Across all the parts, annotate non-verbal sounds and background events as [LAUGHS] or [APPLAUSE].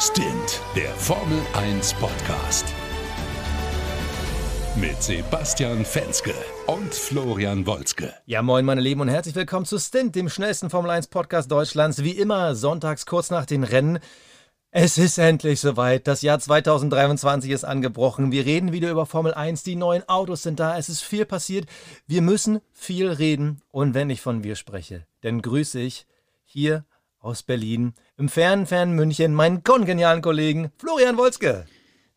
Stint, der Formel 1 Podcast. Mit Sebastian Fenske und Florian Wolzke. Ja, moin, meine Lieben, und herzlich willkommen zu Stint, dem schnellsten Formel 1 Podcast Deutschlands. Wie immer, sonntags kurz nach den Rennen. Es ist endlich soweit. Das Jahr 2023 ist angebrochen. Wir reden wieder über Formel 1. Die neuen Autos sind da. Es ist viel passiert. Wir müssen viel reden. Und wenn ich von wir spreche, dann grüße ich hier aus Berlin, im fernen, fernen München, meinen kongenialen Kollegen Florian Wolzke.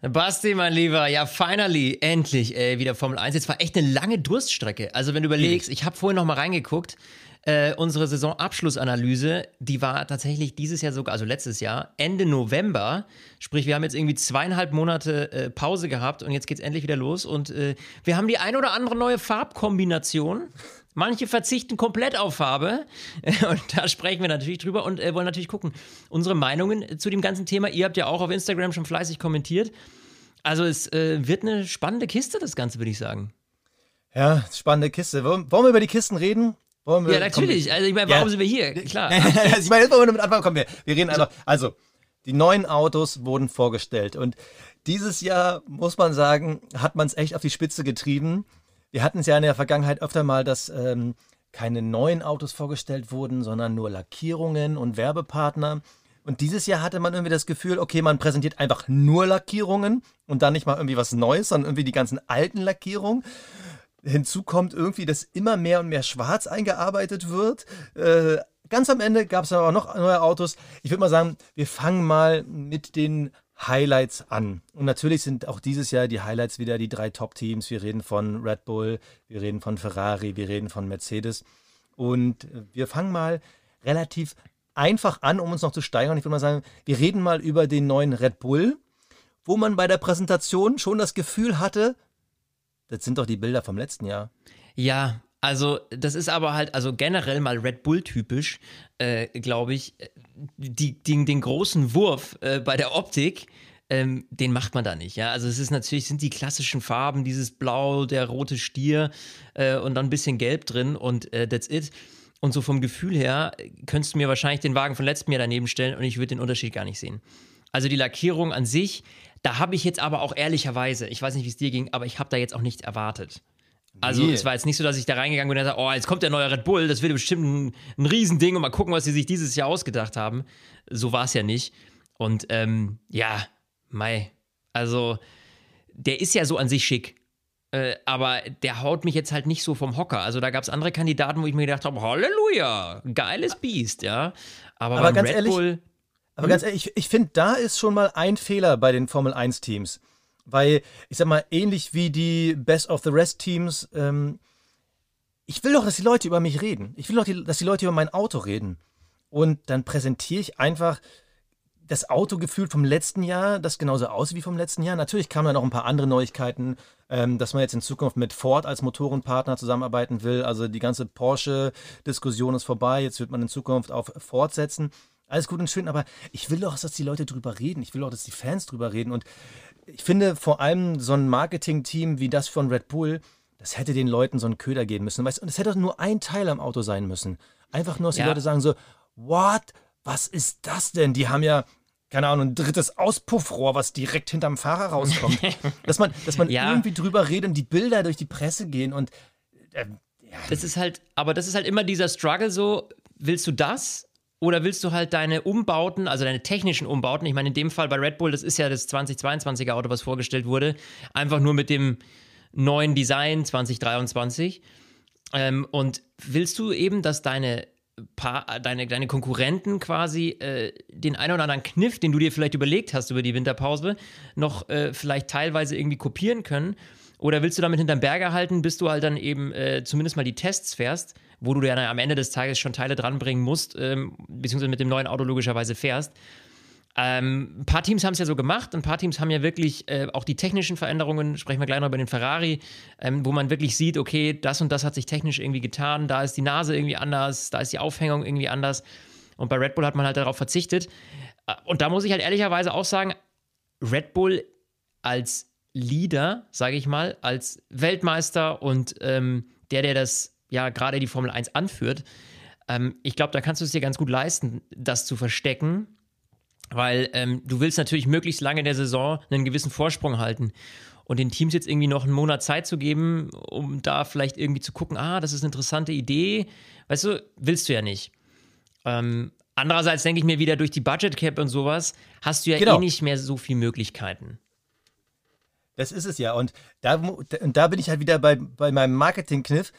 Basti, mein Lieber, ja, finally, endlich äh, wieder Formel 1. Jetzt war echt eine lange Durststrecke. Also, wenn du überlegst, ich habe vorhin noch mal reingeguckt, äh, unsere Saisonabschlussanalyse, die war tatsächlich dieses Jahr sogar, also letztes Jahr, Ende November. Sprich, wir haben jetzt irgendwie zweieinhalb Monate äh, Pause gehabt und jetzt geht's endlich wieder los. Und äh, wir haben die ein oder andere neue Farbkombination. Manche verzichten komplett auf Farbe [LAUGHS] und da sprechen wir natürlich drüber und äh, wollen natürlich gucken. Unsere Meinungen zu dem ganzen Thema. Ihr habt ja auch auf Instagram schon fleißig kommentiert. Also es äh, wird eine spannende Kiste, das Ganze, würde ich sagen. Ja, spannende Kiste. Wollen, wollen wir über die Kisten reden? Wir, ja, natürlich. Komm, also ich meine, warum ja. sind wir hier? Klar. [LAUGHS] ich meine, jetzt wollen wir damit anfangen. Komm, wir, wir reden einfach. Also, die neuen Autos wurden vorgestellt und dieses Jahr, muss man sagen, hat man es echt auf die Spitze getrieben. Wir hatten es ja in der Vergangenheit öfter mal, dass ähm, keine neuen Autos vorgestellt wurden, sondern nur Lackierungen und Werbepartner. Und dieses Jahr hatte man irgendwie das Gefühl, okay, man präsentiert einfach nur Lackierungen und dann nicht mal irgendwie was Neues, sondern irgendwie die ganzen alten Lackierungen. Hinzu kommt irgendwie, dass immer mehr und mehr Schwarz eingearbeitet wird. Äh, ganz am Ende gab es aber auch noch neue Autos. Ich würde mal sagen, wir fangen mal mit den Highlights an. Und natürlich sind auch dieses Jahr die Highlights wieder die drei Top-Teams. Wir reden von Red Bull, wir reden von Ferrari, wir reden von Mercedes. Und wir fangen mal relativ einfach an, um uns noch zu steigern. Ich würde mal sagen, wir reden mal über den neuen Red Bull, wo man bei der Präsentation schon das Gefühl hatte, das sind doch die Bilder vom letzten Jahr. Ja, also, das ist aber halt, also generell mal Red Bull-typisch, äh, glaube ich, die, die, den großen Wurf äh, bei der Optik, ähm, den macht man da nicht. Ja? Also, es ist natürlich, sind die klassischen Farben, dieses Blau, der rote Stier äh, und dann ein bisschen Gelb drin und äh, that's it. Und so vom Gefühl her könntest du mir wahrscheinlich den Wagen von letztem Jahr daneben stellen und ich würde den Unterschied gar nicht sehen. Also, die Lackierung an sich, da habe ich jetzt aber auch ehrlicherweise, ich weiß nicht, wie es dir ging, aber ich habe da jetzt auch nichts erwartet. Also nee. es war jetzt nicht so, dass ich da reingegangen bin und dachte, oh, jetzt kommt der neue Red Bull, das wird bestimmt ein, ein Riesending und mal gucken, was sie sich dieses Jahr ausgedacht haben. So war es ja nicht. Und ähm, ja, Mai. Also der ist ja so an sich schick. Äh, aber der haut mich jetzt halt nicht so vom Hocker. Also da gab es andere Kandidaten, wo ich mir gedacht habe, Halleluja, geiles Biest, ja. Aber, aber ganz Red ehrlich, Bull. Aber hm? ganz ehrlich, ich, ich finde, da ist schon mal ein Fehler bei den Formel 1-Teams. Weil, ich sag mal, ähnlich wie die Best of the Rest Teams, ähm, ich will doch, dass die Leute über mich reden. Ich will doch, dass die Leute über mein Auto reden. Und dann präsentiere ich einfach das Auto gefühlt vom letzten Jahr, das genauso aussieht wie vom letzten Jahr. Natürlich kamen da noch ein paar andere Neuigkeiten, ähm, dass man jetzt in Zukunft mit Ford als Motorenpartner zusammenarbeiten will. Also die ganze Porsche-Diskussion ist vorbei. Jetzt wird man in Zukunft auf Ford setzen. Alles gut und schön, aber ich will doch, dass die Leute drüber reden. Ich will auch, dass die Fans drüber reden. Und ich finde vor allem so ein Marketing-Team wie das von Red Bull, das hätte den Leuten so einen Köder geben müssen. Weißt, und es hätte nur ein Teil am Auto sein müssen. Einfach nur, dass ja. die Leute sagen so, what? Was ist das denn? Die haben ja, keine Ahnung, ein drittes Auspuffrohr, was direkt hinterm Fahrer rauskommt. [LAUGHS] dass man, dass man ja. irgendwie drüber redet und die Bilder durch die Presse gehen und äh, ja. Das ist halt, aber das ist halt immer dieser Struggle so, willst du das oder willst du halt deine Umbauten, also deine technischen Umbauten, ich meine in dem Fall bei Red Bull, das ist ja das 2022er Auto, was vorgestellt wurde, einfach nur mit dem neuen Design 2023. Ähm, und willst du eben, dass deine, pa deine, deine Konkurrenten quasi äh, den einen oder anderen Kniff, den du dir vielleicht überlegt hast über die Winterpause, noch äh, vielleicht teilweise irgendwie kopieren können? Oder willst du damit hinterm Berger halten, bis du halt dann eben äh, zumindest mal die Tests fährst, wo du ja am Ende des Tages schon Teile dranbringen musst, ähm, beziehungsweise mit dem neuen Auto logischerweise fährst. Ähm, ein paar Teams haben es ja so gemacht, ein paar Teams haben ja wirklich äh, auch die technischen Veränderungen, sprechen wir gleich noch über den Ferrari, ähm, wo man wirklich sieht, okay, das und das hat sich technisch irgendwie getan, da ist die Nase irgendwie anders, da ist die Aufhängung irgendwie anders. Und bei Red Bull hat man halt darauf verzichtet. Äh, und da muss ich halt ehrlicherweise auch sagen, Red Bull als Leader, sage ich mal, als Weltmeister und ähm, der, der das ja gerade die Formel 1 anführt, ähm, ich glaube, da kannst du es dir ganz gut leisten, das zu verstecken. Weil ähm, du willst natürlich möglichst lange in der Saison einen gewissen Vorsprung halten. Und den Teams jetzt irgendwie noch einen Monat Zeit zu geben, um da vielleicht irgendwie zu gucken, ah, das ist eine interessante Idee, weißt du, willst du ja nicht. Ähm, andererseits denke ich mir wieder, durch die Budget Cap und sowas hast du ja genau. eh nicht mehr so viele Möglichkeiten. Das ist es ja. Und da, und da bin ich halt wieder bei, bei meinem Marketing-Kniff.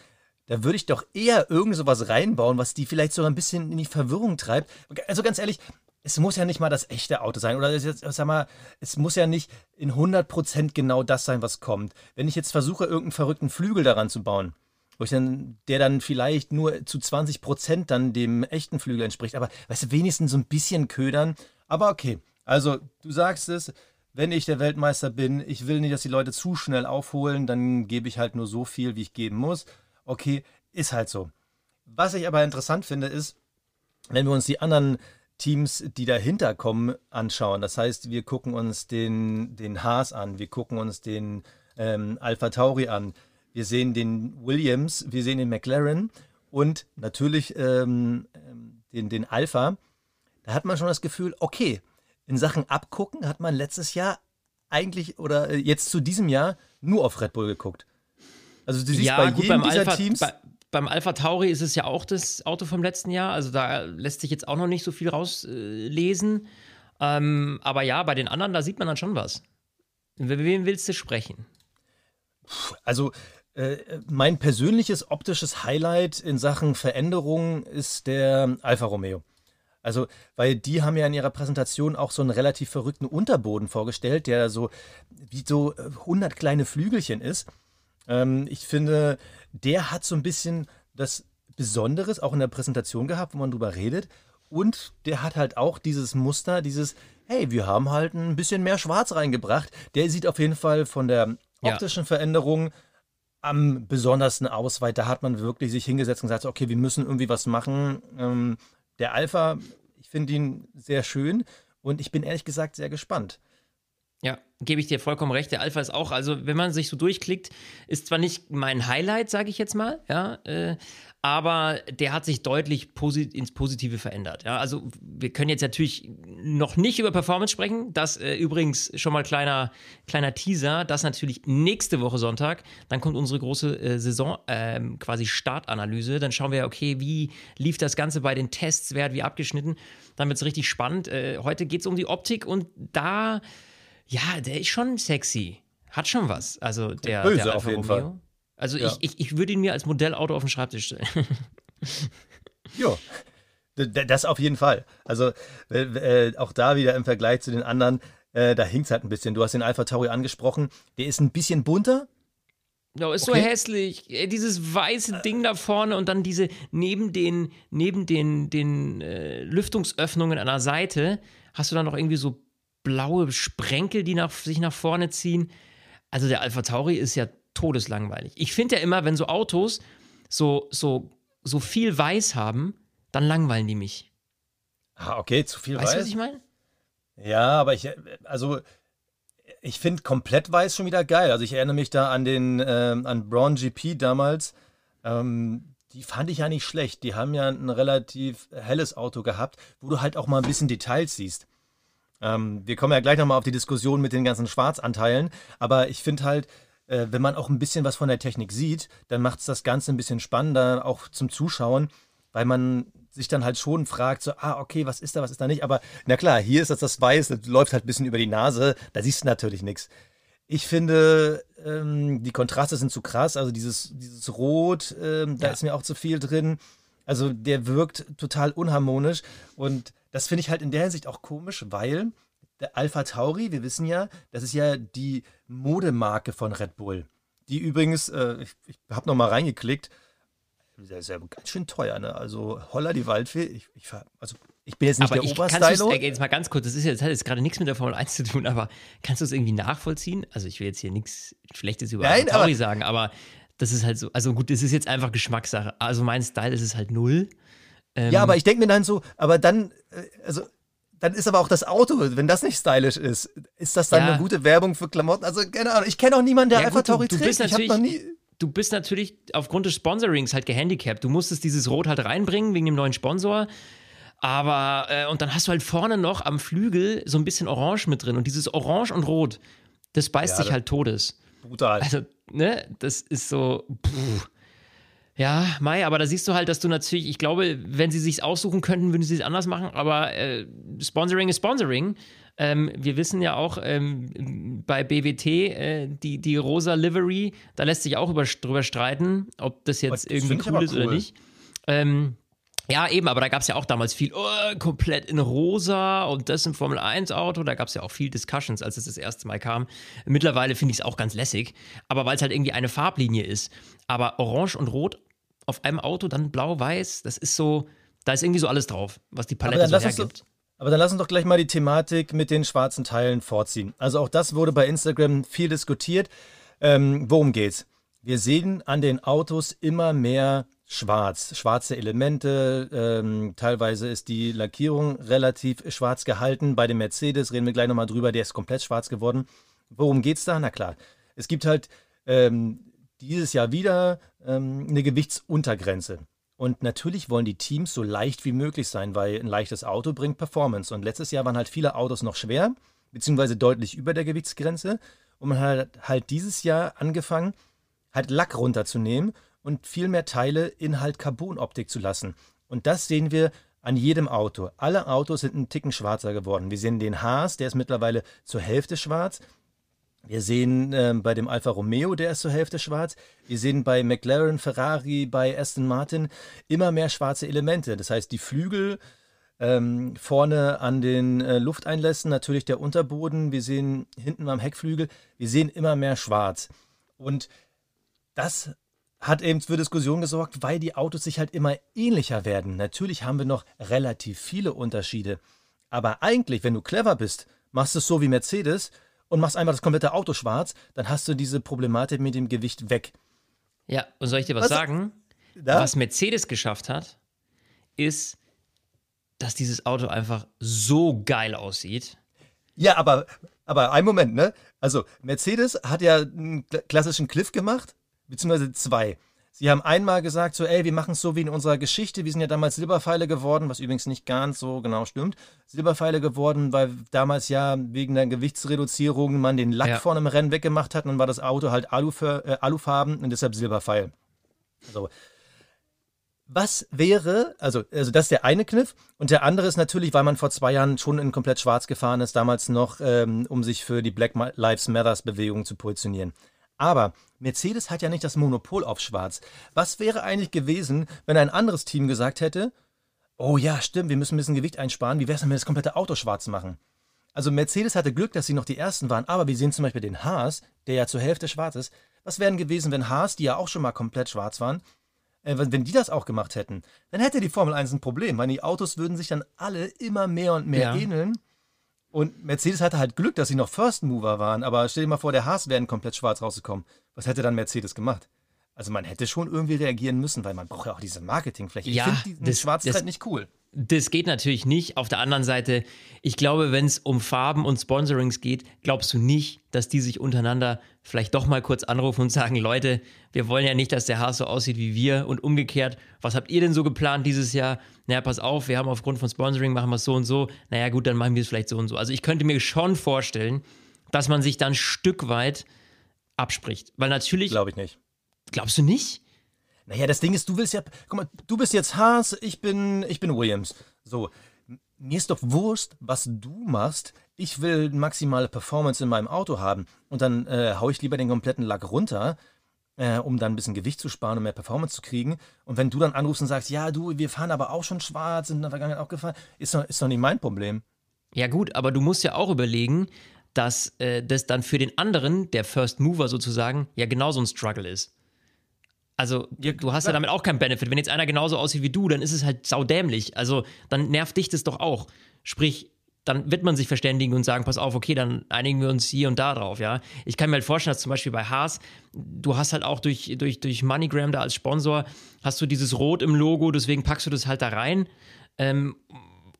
Da würde ich doch eher irgend sowas reinbauen, was die vielleicht so ein bisschen in die Verwirrung treibt. Also ganz ehrlich, es muss ja nicht mal das echte Auto sein. Oder sag mal, es muss ja nicht in 100% genau das sein, was kommt. Wenn ich jetzt versuche, irgendeinen verrückten Flügel daran zu bauen, wo ich dann, der dann vielleicht nur zu 20% dann dem echten Flügel entspricht, aber weißt du, wenigstens so ein bisschen ködern. Aber okay, also du sagst es, wenn ich der Weltmeister bin, ich will nicht, dass die Leute zu schnell aufholen, dann gebe ich halt nur so viel, wie ich geben muss. Okay, ist halt so. Was ich aber interessant finde, ist, wenn wir uns die anderen Teams, die dahinter kommen, anschauen. Das heißt, wir gucken uns den, den Haas an, wir gucken uns den ähm, Alpha Tauri an, wir sehen den Williams, wir sehen den McLaren und natürlich ähm, den, den Alpha. Da hat man schon das Gefühl, okay, in Sachen Abgucken hat man letztes Jahr eigentlich oder äh, jetzt zu diesem Jahr nur auf Red Bull geguckt. Also du siehst ja, bei gut, jedem dieser Alpha, Teams. Bei, beim Alpha Tauri ist es ja auch das Auto vom letzten Jahr. Also da lässt sich jetzt auch noch nicht so viel rauslesen. Äh, ähm, aber ja, bei den anderen, da sieht man dann schon was. Mit wem willst du sprechen? Also äh, mein persönliches optisches Highlight in Sachen Veränderung ist der Alfa Romeo. Also, weil die haben ja in ihrer Präsentation auch so einen relativ verrückten Unterboden vorgestellt, der so wie so 100 kleine Flügelchen ist. Ähm, ich finde, der hat so ein bisschen das Besonderes auch in der Präsentation gehabt, wo man drüber redet. Und der hat halt auch dieses Muster, dieses, hey, wir haben halt ein bisschen mehr Schwarz reingebracht. Der sieht auf jeden Fall von der optischen ja. Veränderung am besondersten aus, weil da hat man wirklich sich hingesetzt und gesagt, okay, wir müssen irgendwie was machen. Ähm, der Alpha, ich finde ihn sehr schön und ich bin ehrlich gesagt sehr gespannt. Gebe ich dir vollkommen recht. Der Alpha ist auch, also wenn man sich so durchklickt, ist zwar nicht mein Highlight, sage ich jetzt mal, ja, äh, aber der hat sich deutlich posit ins Positive verändert. Ja, also wir können jetzt natürlich noch nicht über Performance sprechen. Das äh, übrigens schon mal kleiner kleiner Teaser. Das natürlich nächste Woche Sonntag. Dann kommt unsere große äh, Saison äh, quasi Startanalyse. Dann schauen wir, okay, wie lief das Ganze bei den Tests, wer hat wie abgeschnitten. Dann wird es richtig spannend. Äh, heute geht es um die Optik und da ja, der ist schon sexy. Hat schon was. Also der, Böse der auf jeden Romeo. Fall. Also ja. ich, ich, ich würde ihn mir als Modellauto auf den Schreibtisch stellen. [LAUGHS] ja. Das auf jeden Fall. Also äh, auch da wieder im Vergleich zu den anderen, äh, da hinkt es halt ein bisschen. Du hast den Alpha Tauri angesprochen. Der ist ein bisschen bunter. Ja, ist okay. so hässlich. Dieses weiße Ding da vorne und dann diese neben den, neben den, den äh, Lüftungsöffnungen an der Seite hast du dann noch irgendwie so blaue Sprenkel, die nach, sich nach vorne ziehen. Also der Alpha Tauri ist ja todeslangweilig. Ich finde ja immer, wenn so Autos so, so, so viel Weiß haben, dann langweilen die mich. Ah, okay, zu viel weißt Weiß. Weißt du, was ich meine? Ja, aber ich, also ich finde komplett weiß schon wieder geil. Also ich erinnere mich da an den, äh, an Braun GP damals. Ähm, die fand ich ja nicht schlecht. Die haben ja ein relativ helles Auto gehabt, wo du halt auch mal ein bisschen Details siehst. Ähm, wir kommen ja gleich nochmal auf die Diskussion mit den ganzen Schwarzanteilen, aber ich finde halt, äh, wenn man auch ein bisschen was von der Technik sieht, dann macht es das Ganze ein bisschen spannender, auch zum Zuschauen, weil man sich dann halt schon fragt, so, ah, okay, was ist da, was ist da nicht. Aber na klar, hier ist das das Weiß, das läuft halt ein bisschen über die Nase, da siehst du natürlich nichts. Ich finde, ähm, die Kontraste sind zu krass, also dieses, dieses Rot, ähm, da ja. ist mir auch zu viel drin. Also der wirkt total unharmonisch und das finde ich halt in der Hinsicht auch komisch, weil der Alpha Tauri, wir wissen ja, das ist ja die Modemarke von Red Bull. Die übrigens, äh, ich, ich habe nochmal reingeklickt, sehr, ist ja ganz schön teuer, ne? Also Holla die Waldfee, ich, ich, also ich bin jetzt nicht aber der ich, Oberstylo. Äh, jetzt mal ganz kurz, das, ist jetzt, das hat jetzt gerade nichts mit der Formel 1 zu tun, aber kannst du es irgendwie nachvollziehen? Also ich will jetzt hier nichts Schlechtes über Nein, Tauri sagen, aber das ist halt so, also gut, das ist jetzt einfach Geschmackssache. Also mein Style ist es halt null. Ähm, ja, aber ich denke mir dann so, aber dann, also dann ist aber auch das Auto, wenn das nicht stylisch ist, ist das dann ja. eine gute Werbung für Klamotten? Also, keine Ahnung, ich kenne auch niemanden, der ja, Alpha Tauri trägt. Ich habe noch nie. Du bist natürlich aufgrund des Sponsorings halt gehandicapt. Du musstest dieses Rot halt reinbringen wegen dem neuen Sponsor. Aber, äh, und dann hast du halt vorne noch am Flügel so ein bisschen Orange mit drin. Und dieses Orange und Rot, das beißt Ja, sich halt Todes. Brutal. Also, ne, das ist so. Pff. Ja, Mai, aber da siehst du halt, dass du natürlich, ich glaube, wenn sie sich aussuchen könnten, würden sie es anders machen, aber äh, Sponsoring ist Sponsoring. Ähm, wir wissen ja auch ähm, bei BWT, äh, die, die rosa Livery, da lässt sich auch über, drüber streiten, ob das jetzt Das irgendwie cool ist oder cool. nicht. Ähm, ja, eben, aber da gab es ja auch damals viel, oh, komplett in rosa und das im Formel 1-Auto. Da gab es ja auch viel Discussions, als es das erste Mal kam. Mittlerweile finde ich es auch ganz lässig, aber weil es halt irgendwie eine Farblinie ist. Aber orange und rot auf einem Auto, dann blau-weiß, das ist so, da ist irgendwie so alles drauf, was die Palette so hergibt. doch, aber dann lass uns doch gleich mal die Thematik mit den schwarzen Teilen vorziehen. Also auch das wurde bei Instagram viel diskutiert. Ähm, worum geht's? Wir sehen an den Autos immer mehr schwarz, schwarze Elemente. Ähm, teilweise ist die Lackierung relativ schwarz gehalten. Bei dem Mercedes reden wir gleich nochmal drüber, der ist komplett schwarz geworden. Worum geht's da? Na klar, es gibt halt ähm, dieses Jahr wieder ähm, eine Gewichtsuntergrenze. Und natürlich wollen die Teams so leicht wie möglich sein, weil ein leichtes Auto bringt Performance. Und letztes Jahr waren halt viele Autos noch schwer, beziehungsweise deutlich über der Gewichtsgrenze. Und man hat halt dieses Jahr angefangen, halt Lack runterzunehmen und viel mehr Teile in halt Carbonoptik zu lassen. Und das sehen wir an jedem Auto. Alle Autos sind einen Ticken schwarzer geworden. Wir sehen den Haas, der ist mittlerweile zur Hälfte schwarz. Wir sehen ähm, bei dem Alfa Romeo, der ist zur Hälfte schwarz. Wir sehen bei McLaren, Ferrari, bei Aston Martin immer mehr schwarze Elemente. Das heißt, die Flügel ähm, vorne an den äh, Lufteinlässen, natürlich der Unterboden. Wir sehen hinten am Heckflügel, wir sehen immer mehr schwarz. Und das hat eben für Diskussionen gesorgt, weil die Autos sich halt immer ähnlicher werden. Natürlich haben wir noch relativ viele Unterschiede. Aber eigentlich, wenn du clever bist, machst du es so wie Mercedes und machst einfach das komplette Auto schwarz, dann hast du diese Problematik mit dem Gewicht weg. Ja, und soll ich dir was, Was- sagen? Ja? Was Mercedes geschafft hat, ist, dass dieses Auto einfach so geil aussieht. Ja, aber, aber ein Moment, ne? Also, Mercedes hat ja einen kla- klassischen Cliff gemacht, beziehungsweise zwei. Sie haben einmal gesagt, so, ey, wir machen es so wie in unserer Geschichte. Wir sind ja damals Silberpfeile geworden, was übrigens nicht ganz so genau stimmt. Silberpfeile geworden, weil damals ja wegen der Gewichtsreduzierung man den Lack Ja. vorne im Rennen weggemacht hat und dann war das Auto halt Aluför, äh, Alufarben und deshalb Silberpfeil. So. Was wäre, also, also das ist der eine Kniff und der andere ist natürlich, weil man vor zwei Jahren schon in komplett schwarz gefahren ist, damals noch, ähm, um sich für die Black Lives Matters Bewegung zu positionieren. Aber Mercedes hat ja nicht das Monopol auf Schwarz. Was wäre eigentlich gewesen, wenn ein anderes Team gesagt hätte, oh ja, stimmt, wir müssen ein bisschen Gewicht einsparen, wie wäre es denn, wenn wir das komplette Auto schwarz machen? Also Mercedes hatte Glück, dass sie noch die Ersten waren, aber wir sehen zum Beispiel den Haas, der ja zur Hälfte schwarz ist. Was wären gewesen, wenn Haas, die ja auch schon mal komplett schwarz waren, äh, wenn wenn die das auch gemacht hätten? Dann hätte die Formel 1 ein Problem, weil die Autos würden sich dann alle immer mehr und mehr Ja. ähneln. Und Mercedes hatte halt Glück, dass sie noch First Mover waren, aber stell dir mal vor, der Haas wäre komplett schwarz rausgekommen. Was hätte dann Mercedes gemacht? Also man hätte schon irgendwie reagieren müssen, weil man braucht ja auch diese Marketingfläche. Ja, ich finde das- Schwarz das- halt nicht cool. Das geht natürlich nicht. Auf der anderen Seite, ich glaube, wenn es um Farben und Sponsorings geht, glaubst du nicht, dass die sich untereinander vielleicht doch mal kurz anrufen und sagen, Leute, wir wollen ja nicht, dass der Haas so aussieht wie wir und umgekehrt. Was habt ihr denn so geplant dieses Jahr? Naja, pass auf, wir haben aufgrund von Sponsoring machen wir es so und so. Naja, gut, dann machen wir es vielleicht so und so. Also ich könnte mir schon vorstellen, dass man sich dann ein Stück weit abspricht. Weil natürlich, Glaube ich nicht. glaubst du nicht? Naja, das Ding ist, du willst ja, guck mal, du bist jetzt Haas, ich bin, ich bin Williams. So, mir ist doch Wurst, was du machst. Ich will maximale Performance in meinem Auto haben. Und dann äh, hau ich lieber den kompletten Lack runter, äh, um dann ein bisschen Gewicht zu sparen und mehr Performance zu kriegen. Und wenn du dann anrufst und sagst, ja, du, wir fahren aber auch schon schwarz, sind in der Vergangenheit auch gefahren, ist doch, ist doch nicht mein Problem. Ja, gut, aber du musst ja auch überlegen, dass äh, das dann für den anderen, der First Mover sozusagen, ja genauso ein Struggle ist. Also, Ja, du hast ja klar. damit auch keinen Benefit. Wenn jetzt einer genauso aussieht wie du, dann ist es halt saudämlich. Also, dann nervt dich das doch auch. Sprich, dann wird man sich verständigen und sagen, pass auf, okay, dann einigen wir uns hier und da drauf, ja. Ich kann mir halt vorstellen, dass zum Beispiel bei Haas, du hast halt auch durch, durch, durch MoneyGram da als Sponsor, hast du dieses Rot im Logo, deswegen packst du das halt da rein. Ähm,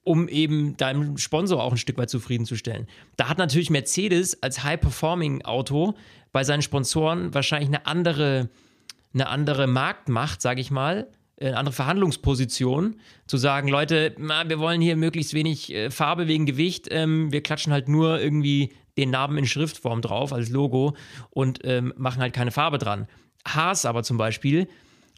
um eben deinem Sponsor auch ein Stück weit zufriedenzustellen. Da hat natürlich Mercedes als High-Performing-Auto bei seinen Sponsoren wahrscheinlich eine andere, eine andere Marktmacht, sage ich mal, eine andere Verhandlungsposition, zu sagen, Leute, na, wir wollen hier möglichst wenig äh, Farbe wegen Gewicht, ähm, wir klatschen halt nur irgendwie den Namen in Schriftform drauf als Logo und ähm, machen halt keine Farbe dran. Haas aber zum Beispiel,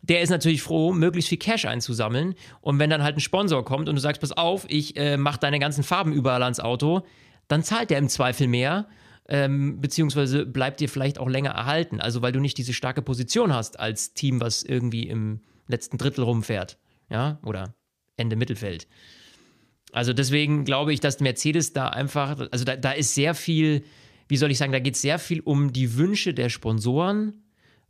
der ist natürlich froh, möglichst viel Cash einzusammeln. Und wenn dann halt ein Sponsor kommt und du sagst, pass auf, ich äh, mache deine ganzen Farben überall ans Auto, dann zahlt der im Zweifel mehr. Ähm, beziehungsweise bleibt dir vielleicht auch länger erhalten. Also weil du nicht diese starke Position hast als Team, was irgendwie im letzten Drittel rumfährt. Ja, oder Ende Mittelfeld. Also deswegen glaube ich, dass Mercedes da einfach, also da, da ist sehr viel, wie soll ich sagen, da geht es sehr viel um die Wünsche der Sponsoren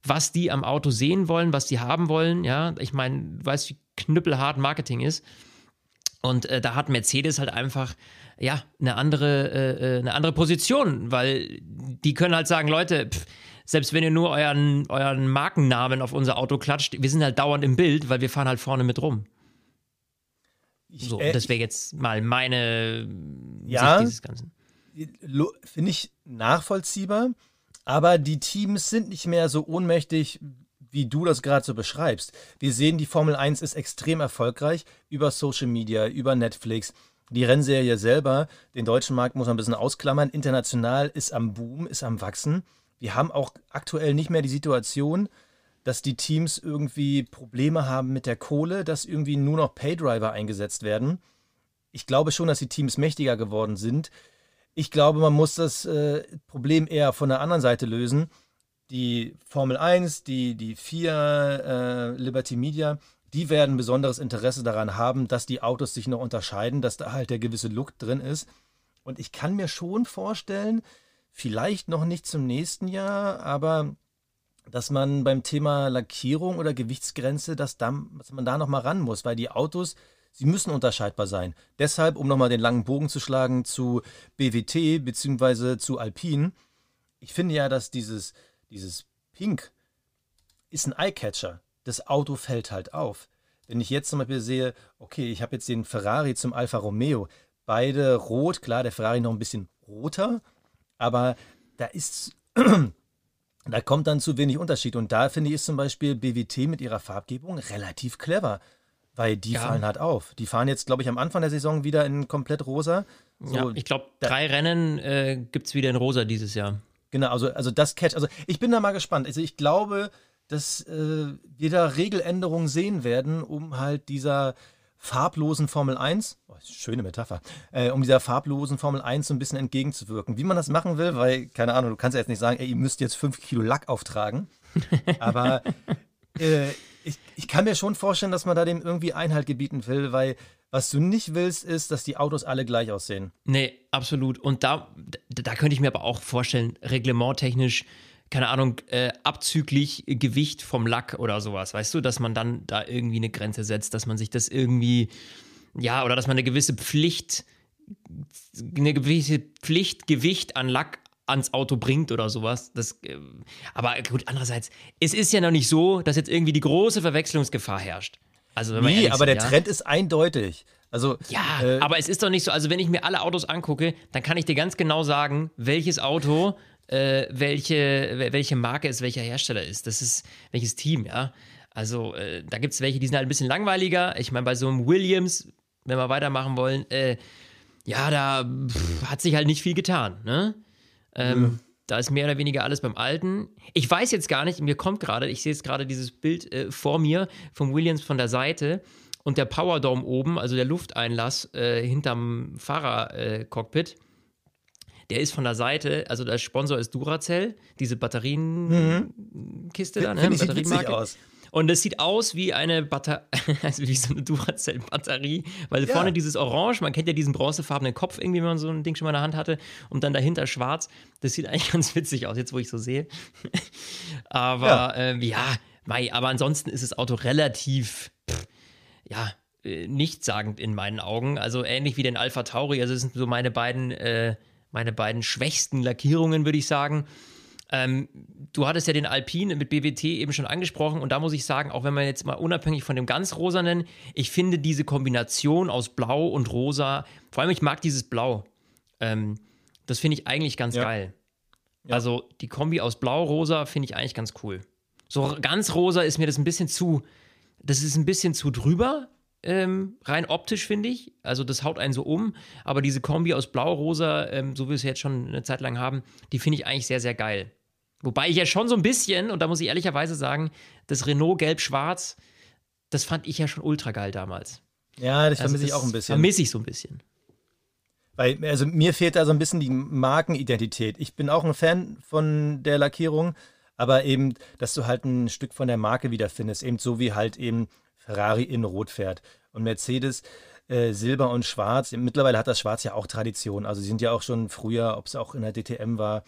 was die am Auto sehen wollen, was die haben wollen. Ja, ich meine, du weißt, wie knüppelhart Marketing ist. Und äh, da hat Mercedes halt einfach ja eine andere, äh, äh, eine andere Position, weil die können halt sagen, Leute, pff, selbst wenn ihr nur euren, euren Markennamen auf unser Auto klatscht, wir sind halt dauernd im Bild, weil wir fahren halt vorne mit rum. So, äh, das wäre jetzt mal meine ja, Sicht dieses Ganzen. Finde ich nachvollziehbar. Aber die Teams sind nicht mehr so ohnmächtig, wie du das gerade so beschreibst. Wir sehen, die Formel 1 ist extrem erfolgreich über Social Media, über Netflix. Die Rennserie selber, den deutschen Markt muss man ein bisschen ausklammern, international ist am Boom, ist am Wachsen. Wir haben auch aktuell nicht mehr die Situation, dass die Teams irgendwie Probleme haben mit der Kohle, dass irgendwie nur noch Paydriver eingesetzt werden. Ich glaube schon, dass die Teams mächtiger geworden sind. Ich glaube, man muss das äh, Problem eher von der anderen Seite lösen. Die Formel 1, die, die 4 äh, Liberty Media, die werden besonderes Interesse daran haben, dass die Autos sich noch unterscheiden, dass da halt der gewisse Look drin ist. Und ich kann mir schon vorstellen, vielleicht noch nicht zum nächsten Jahr, aber dass man beim Thema Lackierung oder Gewichtsgrenze, dass, da, dass man da noch mal ran muss, weil die Autos, Sie müssen unterscheidbar sein. Deshalb, um nochmal den langen Bogen zu schlagen zu BWT bzw. zu Alpine, ich finde ja, dass dieses, dieses Pink ist ein Eyecatcher. Das Auto fällt halt auf. Wenn ich jetzt zum Beispiel sehe, okay, ich habe jetzt den Ferrari zum Alfa Romeo, beide rot, klar, der Ferrari noch ein bisschen roter, aber da ist, [CLEARS THROAT] da kommt dann zu wenig Unterschied. Und da finde ich ist zum Beispiel BWT mit ihrer Farbgebung relativ clever. Weil die ja. fallen halt auf. Die fahren jetzt, glaube ich, am Anfang der Saison wieder in komplett rosa. So, ja, ich glaube, drei Rennen äh, gibt es wieder in rosa dieses Jahr. Genau, also, also das Catch. Also ich bin da mal gespannt. Also ich glaube, dass äh, wir da Regeländerungen sehen werden, um halt dieser farblosen Formel 1, oh, schöne Metapher, äh, um dieser farblosen Formel 1 so ein bisschen entgegenzuwirken. Wie man das machen will, weil, keine Ahnung, du kannst ja jetzt nicht sagen, ey, ihr müsst jetzt 5 Kilo Lack auftragen. [LAUGHS] Aber äh, ich, ich kann mir schon vorstellen, dass man da dem irgendwie Einhalt gebieten will, weil was du nicht willst, ist, dass die Autos alle gleich aussehen. Nee, absolut. Und da, da könnte ich mir aber auch vorstellen, reglementtechnisch, keine Ahnung, äh, abzüglich Gewicht vom Lack oder sowas, weißt du, dass man dann da irgendwie eine Grenze setzt, dass man sich das irgendwie, ja, oder dass man eine gewisse Pflicht, eine gewisse Pflichtgewicht an Lack ans Auto bringt oder sowas. Das, äh, aber gut, andererseits, es ist ja noch nicht so, dass jetzt irgendwie die große Verwechslungsgefahr herrscht. Also, wenn nee, aber sind, der ja? Trend ist eindeutig. Also, ja, äh, aber es ist doch nicht so, also wenn ich mir alle Autos angucke, dann kann ich dir ganz genau sagen, welches Auto, äh, welche, welche Marke es welcher Hersteller ist. Das ist welches Team, ja. Also äh, da gibt es welche, die sind halt ein bisschen langweiliger. Ich meine, bei so einem Williams, wenn wir weitermachen wollen, äh, ja, da pff, hat sich halt nicht viel getan, ne? Ähm, ja. Da ist mehr oder weniger alles beim Alten. Ich weiß jetzt gar nicht, mir kommt gerade, ich sehe jetzt gerade dieses Bild äh, vor mir vom Williams von der Seite und der Powerdome oben, also der Lufteinlass äh, hinterm Fahrercockpit. Äh, der ist von der Seite, also der Sponsor ist Duracell, diese Batterienkiste mhm. da, ne? Witzig aus. Und es sieht aus wie eine Batterie, [LAUGHS] also wie so eine Duracell-Batterie, weil ja. vorne dieses Orange, man kennt ja diesen bronzefarbenen Kopf irgendwie, wenn man so ein Ding schon mal in der Hand hatte, und dann dahinter schwarz. Das sieht eigentlich [LAUGHS] ganz witzig aus, jetzt wo ich so sehe. [LAUGHS] aber ja, äh, ja mei, aber ansonsten ist das Auto relativ, pff, ja, äh, nichtssagend in meinen Augen. Also ähnlich wie den Alpha Tauri. Also, das sind so meine beiden, äh, meine beiden schwächsten Lackierungen, würde ich sagen. Ähm, du hattest ja den Alpine mit BWT eben schon angesprochen und da muss ich sagen, auch wenn man jetzt mal unabhängig von dem ganz rosanen, ich finde diese Kombination aus Blau und Rosa, vor allem ich mag dieses Blau. Ähm, das finde ich eigentlich ganz ja. geil. Ja. Also die Kombi aus Blau-Rosa finde ich eigentlich ganz cool. So ganz rosa ist mir das ein bisschen zu, das ist ein bisschen zu drüber, ähm, rein optisch finde ich. Also das haut einen so um. Aber diese Kombi aus Blau-Rosa, ähm, so wie wir es jetzt schon eine Zeit lang haben, die finde ich eigentlich sehr, sehr geil. Wobei ich ja schon so ein bisschen, und da muss ich ehrlicherweise sagen, das Renault Gelb-Schwarz, das fand ich ja schon ultra geil damals. Ja, das also vermisse ich auch ein bisschen. Vermisse ich so ein bisschen. Weil, also mir fehlt da so ein bisschen die Markenidentität. Ich bin auch ein Fan von der Lackierung, aber eben, dass du halt ein Stück von der Marke wiederfindest, eben so wie halt eben Ferrari in Rot fährt und Mercedes äh, Silber und Schwarz. Mittlerweile hat das Schwarz ja auch Tradition. Also sie sind ja auch schon früher, ob es auch in der DTM war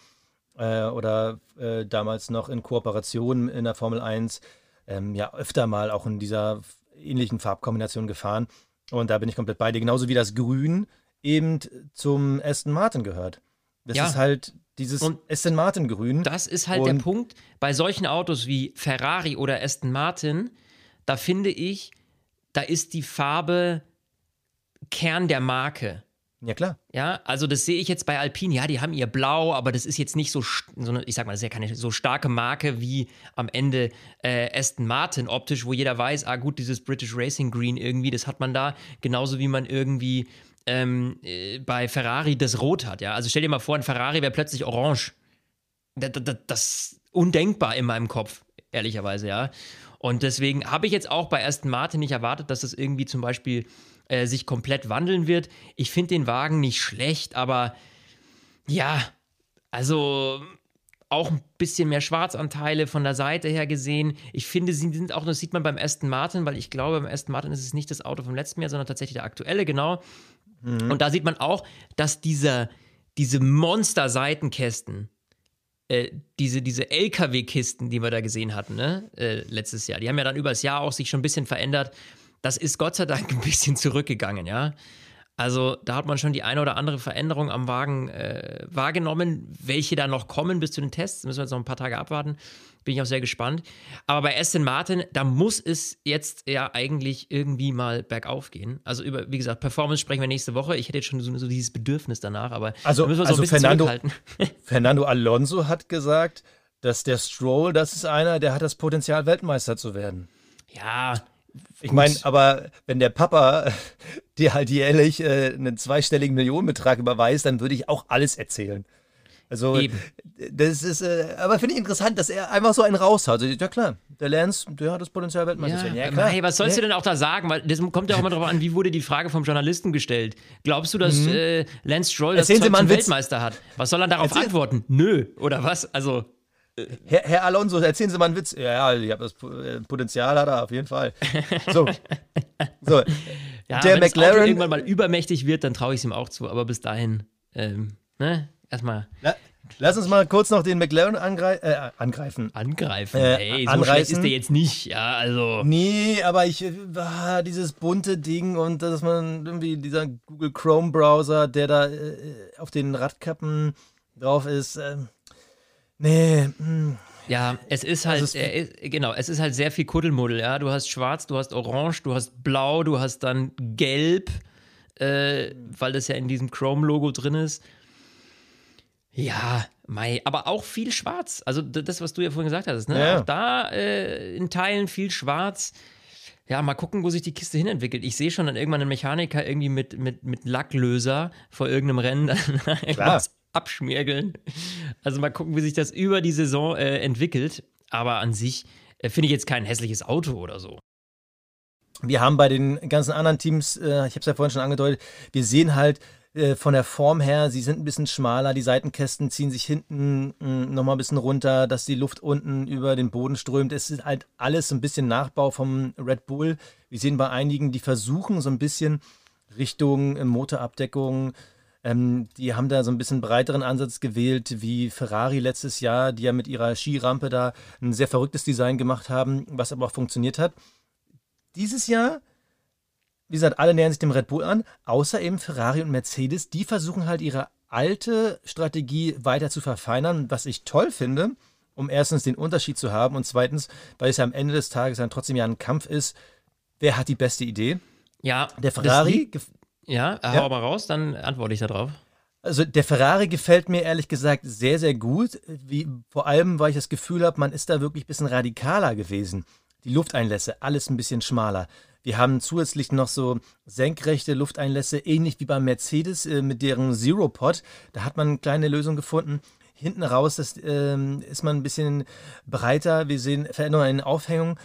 äh, oder äh, damals noch in Kooperation in der Formel 1, ähm, ja öfter mal auch in dieser ähnlichen Farbkombination gefahren. Und da bin ich komplett bei dir. Genauso wie das Grün eben zum Aston Martin gehört. Das ja. ist halt dieses und Aston Martin Grün. Das ist halt und der Punkt. Bei solchen Autos wie Ferrari oder Aston Martin, da finde ich, da ist die Farbe Kern der Marke. Ja, klar. Ja, also das sehe ich jetzt bei Alpine. Ja, die haben ihr Blau, aber das ist jetzt nicht so, so eine, ich sag mal, das ist ja keine so starke Marke wie am Ende äh, Aston Martin optisch, wo jeder weiß, ah gut, dieses British Racing Green irgendwie, das hat man da, genauso wie man irgendwie ähm, äh, bei Ferrari das Rot hat. Ja, also stell dir mal vor, ein Ferrari wäre plötzlich orange. Das, das, das ist undenkbar in meinem Kopf, ehrlicherweise, ja. Und deswegen habe ich jetzt auch bei Aston Martin nicht erwartet, dass das irgendwie zum Beispiel äh, sich komplett wandeln wird. Ich finde den Wagen nicht schlecht, aber ja, also auch ein bisschen mehr Schwarzanteile von der Seite her gesehen. Ich finde, sie sind auch, das sieht man beim Aston Martin, weil ich glaube, beim Aston Martin ist es nicht das Auto vom letzten Jahr, sondern tatsächlich der aktuelle, genau. Mhm. Und da sieht man auch, dass dieser, diese Monster-Seitenkästen, äh, diese, diese LKW-Kisten, die wir da gesehen hatten, ne, äh, letztes Jahr, die haben ja dann über das Jahr auch sich schon ein bisschen verändert. Das ist Gott sei Dank [LAUGHS] ein bisschen zurückgegangen, ja. Also da hat man schon die eine oder andere Veränderung am Wagen äh, wahrgenommen. Welche da noch kommen bis zu den Tests, müssen wir jetzt noch ein paar Tage abwarten. Bin ich auch sehr gespannt. Aber bei Aston Martin, da muss es jetzt ja eigentlich irgendwie mal bergauf gehen. Also über, wie gesagt, Performance sprechen wir nächste Woche. Ich hätte jetzt schon so, so dieses Bedürfnis danach, aber also, da müssen wir so also ein Fernando, [LAUGHS] Fernando Alonso hat gesagt, dass der Stroll, das ist einer, der hat das Potenzial, Weltmeister zu werden. Ja, ich meine, aber wenn der Papa [LAUGHS] dir halt jährlich äh, einen zweistelligen Millionenbetrag überweist, dann würde ich auch alles erzählen. Also, Eben. das ist, äh, aber finde ich interessant, dass er einfach so einen raushaut. Also, ja klar, der Lance, der hat das Potenzial Weltmeister. Ja, ja klar. Hey, was sollst ja. du denn auch da sagen? Weil das kommt ja auch immer darauf an, wie wurde die Frage vom Journalisten gestellt. Glaubst du, dass mhm. äh, Lance Stroll das Zeug zum Weltmeister hat? Was soll er darauf Erzähl antworten? Nö, oder was? Also. Herr, Herr, Alonso, erzählen Sie mal einen Witz. Ja, ich habe das äh, Potenzial hat er auf jeden Fall. So. so. [LAUGHS] Ja, der wenn McLaren Auto irgendwann mal übermächtig wird, dann traue ich es ihm auch zu. Aber bis dahin, ähm, ne, erstmal. La Lass uns mal kurz noch den McLaren angreif äh, angreifen. Angreifen? Äh, Ey, so anreißen. schlecht ist der jetzt nicht, ja, also. Nee, aber ich, ah, dieses bunte Ding und dass man irgendwie dieser Google Chrome Browser, der da äh, auf den Radkappen drauf ist, äh, Nee. Mh. Hm. Ja, es ist halt, also es ist, genau, es ist halt sehr viel Kuddelmuddel, ja. Du hast schwarz, du hast orange, du hast blau, du hast dann gelb, äh, weil das ja in diesem Chrome-Logo drin ist. Ja, Mai, aber auch viel schwarz. Also das, was du ja vorhin gesagt hast, ne? Ja. Auch da äh, in Teilen viel schwarz. Ja, mal gucken, wo sich die Kiste hinentwickelt. Ich sehe schon dann irgendwann einen Mechaniker irgendwie mit, mit, mit Lacklöser vor irgendeinem Rennen [LAUGHS] Klar abschmirgeln. Also mal gucken, wie sich das über die Saison äh, entwickelt. Aber an sich äh, finde ich jetzt kein hässliches Auto oder so. Wir haben bei den ganzen anderen Teams, äh, ich habe es ja vorhin schon angedeutet, wir sehen halt äh, von der Form her, sie sind ein bisschen schmaler, die Seitenkästen ziehen sich hinten mm, nochmal ein bisschen runter, dass die Luft unten über den Boden strömt. Es ist halt alles ein bisschen Nachbau vom Red Bull. Wir sehen bei einigen, die versuchen so ein bisschen Richtung Motorabdeckung, ähm, die haben da so ein bisschen breiteren Ansatz gewählt wie Ferrari letztes Jahr, die ja mit ihrer Skirampe da ein sehr verrücktes Design gemacht haben, was aber auch funktioniert hat. Dieses Jahr, wie gesagt, alle nähern sich dem Red Bull an, außer eben Ferrari und Mercedes. Die versuchen halt ihre alte Strategie weiter zu verfeinern, was ich toll finde, um erstens den Unterschied zu haben und zweitens, weil es ja am Ende des Tages dann trotzdem ja ein Kampf ist, wer hat die beste Idee? Ja, der Ferrari ja, hau ja. mal raus, dann antworte ich darauf. Also der Ferrari gefällt mir ehrlich gesagt sehr, sehr gut. Wie, vor allem, weil ich das Gefühl habe, man ist da wirklich ein bisschen radikaler gewesen. die Lufteinlässe, alles ein bisschen schmaler. Wir haben zusätzlich noch so senkrechte Lufteinlässe, ähnlich wie beim Mercedes äh, mit deren Zero Pod. Da hat man eine kleine Lösung gefunden. Hinten raus das, ähm, ist man ein bisschen breiter. Wir sehen Veränderungen in den Aufhängungen.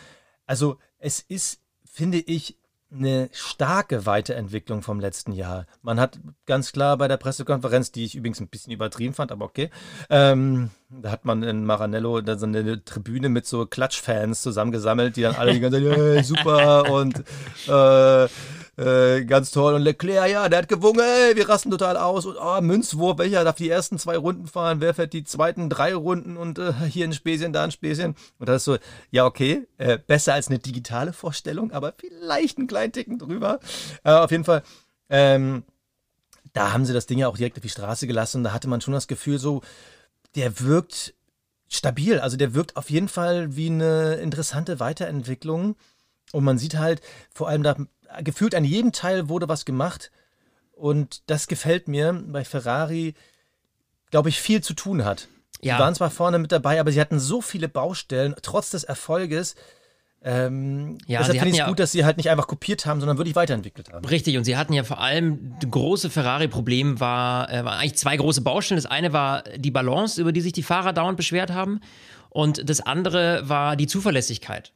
Also es ist, finde ich, eine starke Weiterentwicklung vom letzten Jahr. Man hat ganz klar bei der Pressekonferenz, die ich übrigens ein bisschen übertrieben fand, aber okay, ähm, da hat man in Maranello dann so eine Tribüne mit so Klatschfans zusammengesammelt, die dann alle die ganze Zeit, [LAUGHS] hey, super und äh, äh, ganz toll. Und Leclerc, ja, der hat gewungen, ey, wir rasten total aus. Und oh, Münzwurf, welcher darf die ersten zwei Runden fahren? Wer fährt die zweiten drei Runden? Und äh, hier ein Späßchen, da ein Späßchen. Und das ist so, ja, okay, äh, besser als eine digitale Vorstellung, aber vielleicht einen kleinen Ticken drüber. Äh, auf jeden Fall, ähm, da haben sie das Ding ja auch direkt auf die Straße gelassen. Und da hatte man schon das Gefühl, so, der wirkt stabil. Also der wirkt auf jeden Fall wie eine interessante Weiterentwicklung. Und man sieht halt vor allem da gefühlt an jedem Teil wurde was gemacht. Und das gefällt mir, weil Ferrari, glaube ich, viel zu tun hat. Ja. Die waren zwar vorne mit dabei, aber sie hatten so viele Baustellen, trotz des Erfolges. Ähm, ja, deshalb finde ich es ja gut, dass sie halt nicht einfach kopiert haben, sondern wirklich weiterentwickelt haben. Richtig, und sie hatten ja vor allem, das große Ferrari-Problem war, äh, war eigentlich zwei große Baustellen. Das eine war die Balance, über die sich die Fahrer dauernd beschwert haben. Und das andere war die Zuverlässigkeit.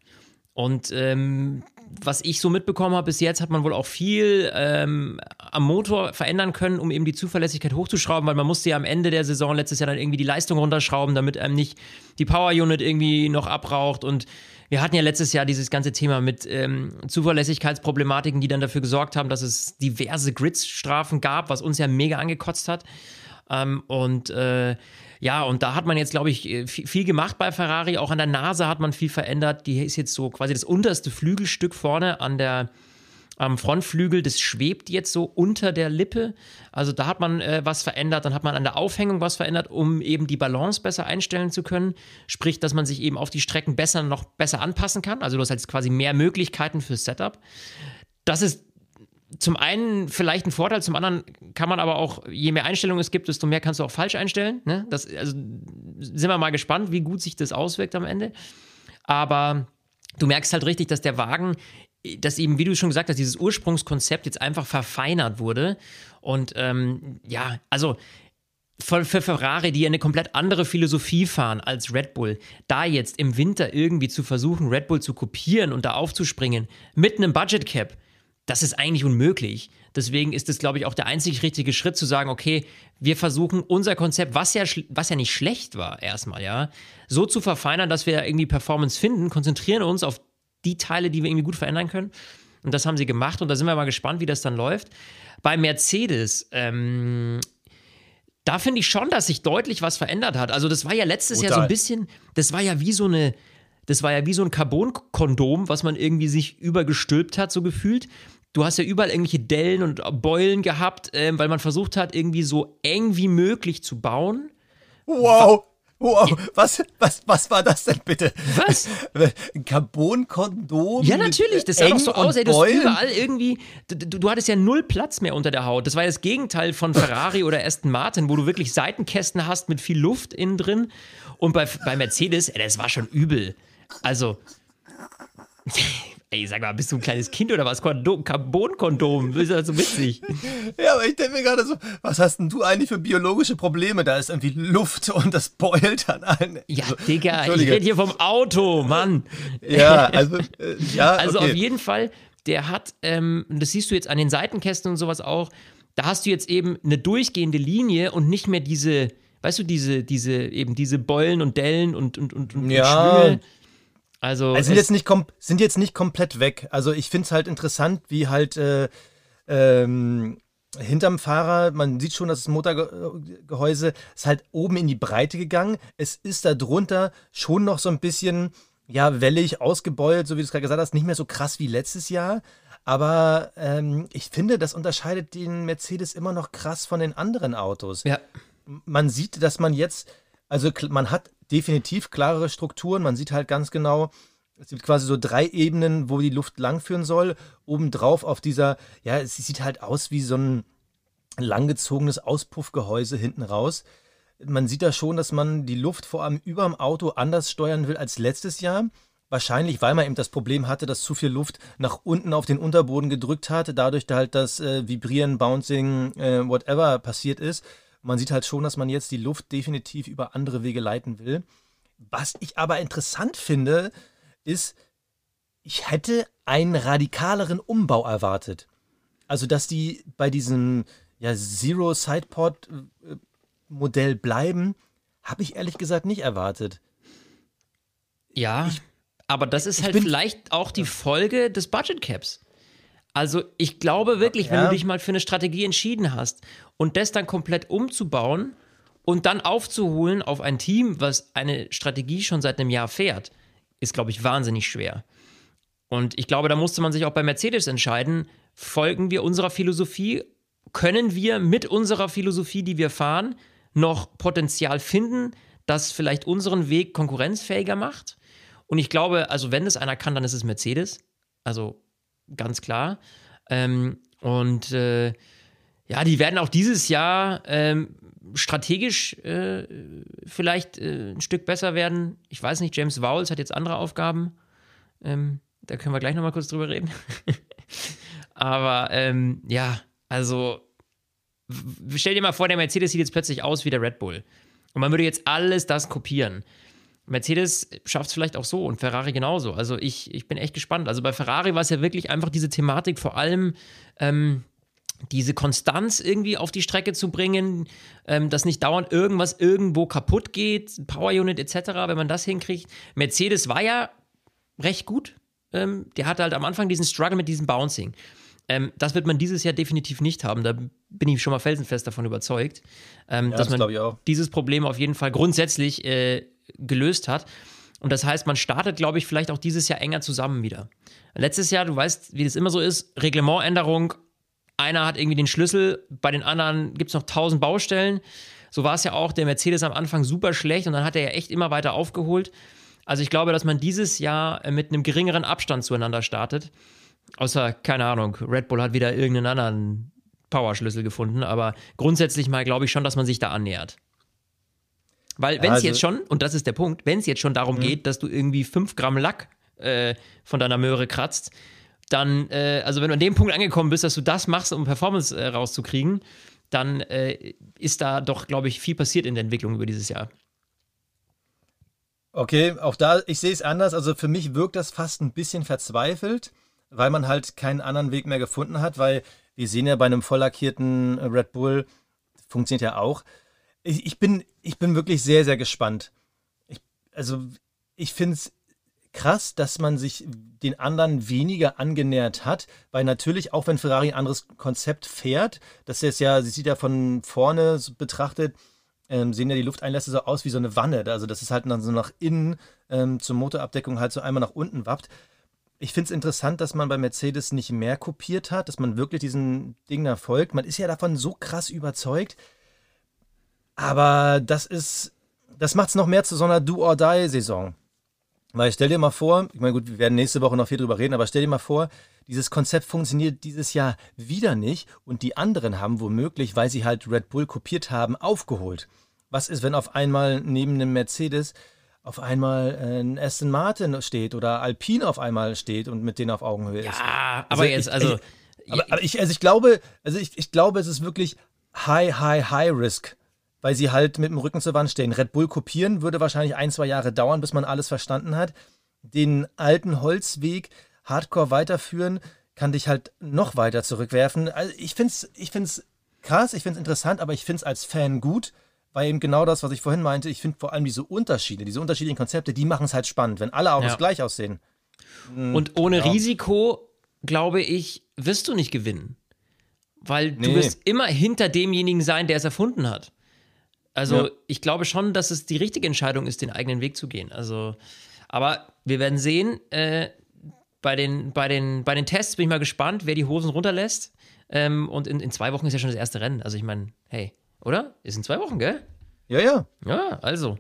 Und ähm, was ich so mitbekommen habe bis jetzt, hat man wohl auch viel ähm, am Motor verändern können, um eben die Zuverlässigkeit hochzuschrauben, weil man musste ja am Ende der Saison letztes Jahr dann irgendwie die Leistung runterschrauben, damit einem nicht die Power Unit irgendwie noch abraucht und wir hatten ja letztes Jahr dieses ganze Thema mit ähm, Zuverlässigkeitsproblematiken, die dann dafür gesorgt haben, dass es diverse Grids-Strafen gab, was uns ja mega angekotzt hat. Ähm, und äh, ja, und da hat man jetzt, glaube ich, äh, viel gemacht bei Ferrari. Auch an der Nase hat man viel verändert. Die ist jetzt so quasi das unterste Flügelstück vorne an der, am Frontflügel, das schwebt jetzt so unter der Lippe. Also da hat man äh, was verändert. Dann hat man an der Aufhängung was verändert, um eben die Balance besser einstellen zu können. Sprich, dass man sich eben auf die Strecken besser noch besser anpassen kann. Also du hast halt quasi mehr Möglichkeiten fürs Setup. Das ist zum einen vielleicht ein Vorteil, zum anderen kann man aber auch, je mehr Einstellungen es gibt, desto mehr kannst du auch falsch einstellen. Ne? Das, also sind wir mal gespannt, wie gut sich das auswirkt am Ende. Aber du merkst halt richtig, dass der Wagen, dass eben, wie du schon gesagt hast, dieses Ursprungskonzept jetzt einfach verfeinert wurde. Und ähm, ja, also für, Ferrari, die eine komplett andere Philosophie fahren als Red Bull, da jetzt im Winter irgendwie zu versuchen, Red Bull zu kopieren und da aufzuspringen mit einem Budget Cap das ist eigentlich unmöglich. Deswegen ist es, glaube ich, auch der einzig richtige Schritt zu sagen, okay, wir versuchen unser Konzept, was ja, was ja nicht schlecht war erstmal, ja, so zu verfeinern, dass wir irgendwie Performance finden, konzentrieren uns auf die Teile, die wir irgendwie gut verändern können. Und das haben sie gemacht und da sind wir mal gespannt, wie das dann läuft. Bei Mercedes, ähm, da finde ich schon, dass sich deutlich was verändert hat. Also das war ja letztes Total. Jahr so ein bisschen, das war ja wie so eine, das war ja wie so ein Carbon-Kondom, was man irgendwie sich übergestülpt hat, so gefühlt. Du hast ja überall irgendwelche Dellen und Beulen gehabt, äh, weil man versucht hat, irgendwie so eng wie möglich zu bauen. Wow! Wow, was, was, was war das denn bitte? Was? Ein Carbon-Kondom? Ja, natürlich. Das sah doch so aus, ey, du überall irgendwie. Du, du, hattest ja null Platz mehr unter der Haut. Das war ja das Gegenteil von Ferrari oder Aston Martin, wo du wirklich Seitenkästen hast mit viel Luft innen drin. Und bei, bei Mercedes, ey, das war schon übel. Also. Ey, sag mal, bist du ein kleines Kind oder was? Carbon-Kondom, das ist ja so witzig. [LAUGHS] Ja, aber ich denke mir gerade so, was hast denn du eigentlich für biologische Probleme? Da ist irgendwie Luft und das beult an allen. Ja, also, Digga, ich rede hier vom Auto, Mann. Ja, also, äh, ja. Also okay. auf jeden Fall, der hat, ähm, das siehst du jetzt an den Seitenkästen und sowas auch, da hast du jetzt eben eine durchgehende Linie und nicht mehr diese, weißt du, diese, diese, eben diese Beulen und Dellen und, und, und, und ja. Schwünge. Also, also sind, jetzt nicht sind jetzt nicht komplett weg. Also ich finde es halt interessant, wie halt äh, ähm, hinterm Fahrer, man sieht schon, dass das Motorgehäuse ist halt oben in die Breite gegangen. Es ist da drunter schon noch so ein bisschen, ja, wellig, ausgebeult, so wie du es gerade gesagt hast, nicht mehr so krass wie letztes Jahr. Aber ähm, ich finde, das unterscheidet den Mercedes immer noch krass von den anderen Autos. Ja. Man sieht, dass man jetzt, also man hat definitiv klarere Strukturen. Man sieht halt ganz genau, es gibt quasi so drei Ebenen, wo die Luft langführen soll. Obendrauf auf dieser, ja, es sieht halt aus wie so ein langgezogenes Auspuffgehäuse hinten raus. Man sieht da schon, dass man die Luft vor allem über dem Auto anders steuern will als letztes Jahr. Wahrscheinlich, weil man eben das Problem hatte, dass zu viel Luft nach unten auf den Unterboden gedrückt hatte, dadurch da halt das äh, Vibrieren, Bouncing, äh, whatever passiert ist. Man sieht halt schon, dass man jetzt die Luft definitiv über andere Wege leiten will. Was ich aber interessant finde, ist, ich hätte einen radikaleren Umbau erwartet. Also, dass die bei diesem ja, Zero Sidepod äh, Modell bleiben, habe ich ehrlich gesagt nicht erwartet. Ja, ich, aber das ist halt vielleicht auch die Folge des Budget Caps. Also ich glaube wirklich, ja. wenn du dich mal für eine Strategie entschieden hast und das dann komplett umzubauen und dann aufzuholen auf ein Team, was eine Strategie schon seit einem Jahr fährt, ist, glaube ich, wahnsinnig schwer. Und ich glaube, da musste man sich auch bei Mercedes entscheiden, folgen wir unserer Philosophie, können wir mit unserer Philosophie, die wir fahren, noch Potenzial finden, das vielleicht unseren Weg konkurrenzfähiger macht? Und ich glaube, also wenn es einer kann, dann ist es Mercedes. Also ganz klar. Ähm, und äh, ja, die werden auch dieses Jahr ähm, strategisch äh, vielleicht äh, ein Stück besser werden. Ich weiß nicht, James Vowles hat jetzt andere Aufgaben. Ähm, da können wir gleich nochmal kurz drüber reden. [LAUGHS] Aber ähm, ja, also stell dir mal vor, der Mercedes sieht jetzt plötzlich aus wie der Red Bull. Und man würde jetzt alles das kopieren. Mercedes schafft es vielleicht auch so und Ferrari genauso. Also ich, ich bin echt gespannt. Also bei Ferrari war es ja wirklich einfach diese Thematik, vor allem ähm, diese Konstanz irgendwie auf die Strecke zu bringen, ähm, dass nicht dauernd irgendwas irgendwo kaputt geht, Power Unit etc., wenn man das hinkriegt. Mercedes war ja recht gut. Ähm, der hatte halt am Anfang diesen Struggle mit diesem Bouncing. Ähm, das wird man dieses Jahr definitiv nicht haben. Da bin ich schon mal felsenfest davon überzeugt, ähm, ja, dass das man dieses Problem auf jeden Fall grundsätzlich äh, gelöst hat. Und das heißt, man startet, glaube ich, vielleicht auch dieses Jahr enger zusammen wieder. Letztes Jahr, du weißt, wie das immer so ist, Reglementänderung, einer hat irgendwie den Schlüssel, bei den anderen gibt es noch tausend Baustellen. So war es ja auch, der Mercedes am Anfang super schlecht und dann hat er ja echt immer weiter aufgeholt. Also ich glaube, dass man dieses Jahr äh, mit einem geringeren Abstand zueinander startet. Außer, keine Ahnung, Red Bull hat wieder irgendeinen anderen Powerschlüssel gefunden, aber grundsätzlich mal glaube ich schon, dass man sich da annähert. Weil wenn es also, jetzt schon, und das ist der Punkt, wenn es jetzt schon darum mh. geht, dass du irgendwie 5 Gramm Lack äh, von deiner Möhre kratzt, dann, äh, also wenn du an dem Punkt angekommen bist, dass du das machst, um Performance äh, rauszukriegen, dann äh, ist da doch, glaube ich, viel passiert in der Entwicklung über dieses Jahr. Okay, auch da, ich sehe es anders. Also für mich wirkt das fast ein bisschen verzweifelt, weil man halt keinen anderen Weg mehr gefunden hat, weil wir sehen ja bei einem voll lackierten Red Bull, funktioniert ja auch, ich, ich, bin, ich bin wirklich sehr, sehr gespannt. Ich, also, ich finde es krass, dass man sich den anderen weniger angenähert hat, weil natürlich, auch wenn Ferrari ein anderes Konzept fährt, das ist ja, sie sieht ja von vorne betrachtet, ähm, sehen ja die Lufteinlässe so aus wie so eine Wanne. Also, das ist halt dann so nach innen ähm, zur Motorabdeckung halt so einmal nach unten wappt. Ich finde es interessant, dass man bei Mercedes nicht mehr kopiert hat, dass man wirklich diesen da folgt. Man ist ja davon so krass überzeugt. Aber das ist, das macht es noch mehr zu so einer Do-or-Die-Saison. Weil stell dir mal vor, ich meine, gut, wir werden nächste Woche noch viel drüber reden, aber stell dir mal vor, dieses Konzept funktioniert dieses Jahr wieder nicht und die anderen haben womöglich, weil sie halt Red Bull kopiert haben, aufgeholt. Was ist, wenn auf einmal neben einem Mercedes auf einmal ein Aston Martin steht oder Alpine auf einmal steht und mit denen auf Augenhöhe ist? Ja, aber also jetzt, also. Ich, aber, aber ich, also ich glaube, also ich, ich glaube, es ist wirklich high, high, high risk weil sie halt mit dem Rücken zur Wand stehen. Red Bull kopieren würde wahrscheinlich ein, zwei Jahre dauern, bis man alles verstanden hat. Den alten Holzweg hardcore weiterführen, kann dich halt noch weiter zurückwerfen. Also ich finde es ich find's krass, ich finde es interessant, aber ich finde es als Fan gut, weil eben genau das, was ich vorhin meinte, ich finde vor allem diese Unterschiede, diese unterschiedlichen Konzepte, die machen es halt spannend, wenn alle Autos ja. gleich aussehen. Hm, Und ohne ja. Risiko, glaube ich, wirst du nicht gewinnen. Weil du nee. wirst immer hinter demjenigen sein, der es erfunden hat. Also ja. ich glaube schon, dass es die richtige Entscheidung ist, den eigenen Weg zu gehen. Also, aber wir werden sehen. Äh, bei den, bei, den, bei den Tests bin ich mal gespannt, wer die Hosen runterlässt. Ähm, und in, in zwei Wochen ist ja schon das erste Rennen. Also ich meine, hey, oder? Ist in zwei Wochen, gell? Ja, ja. Ja, also.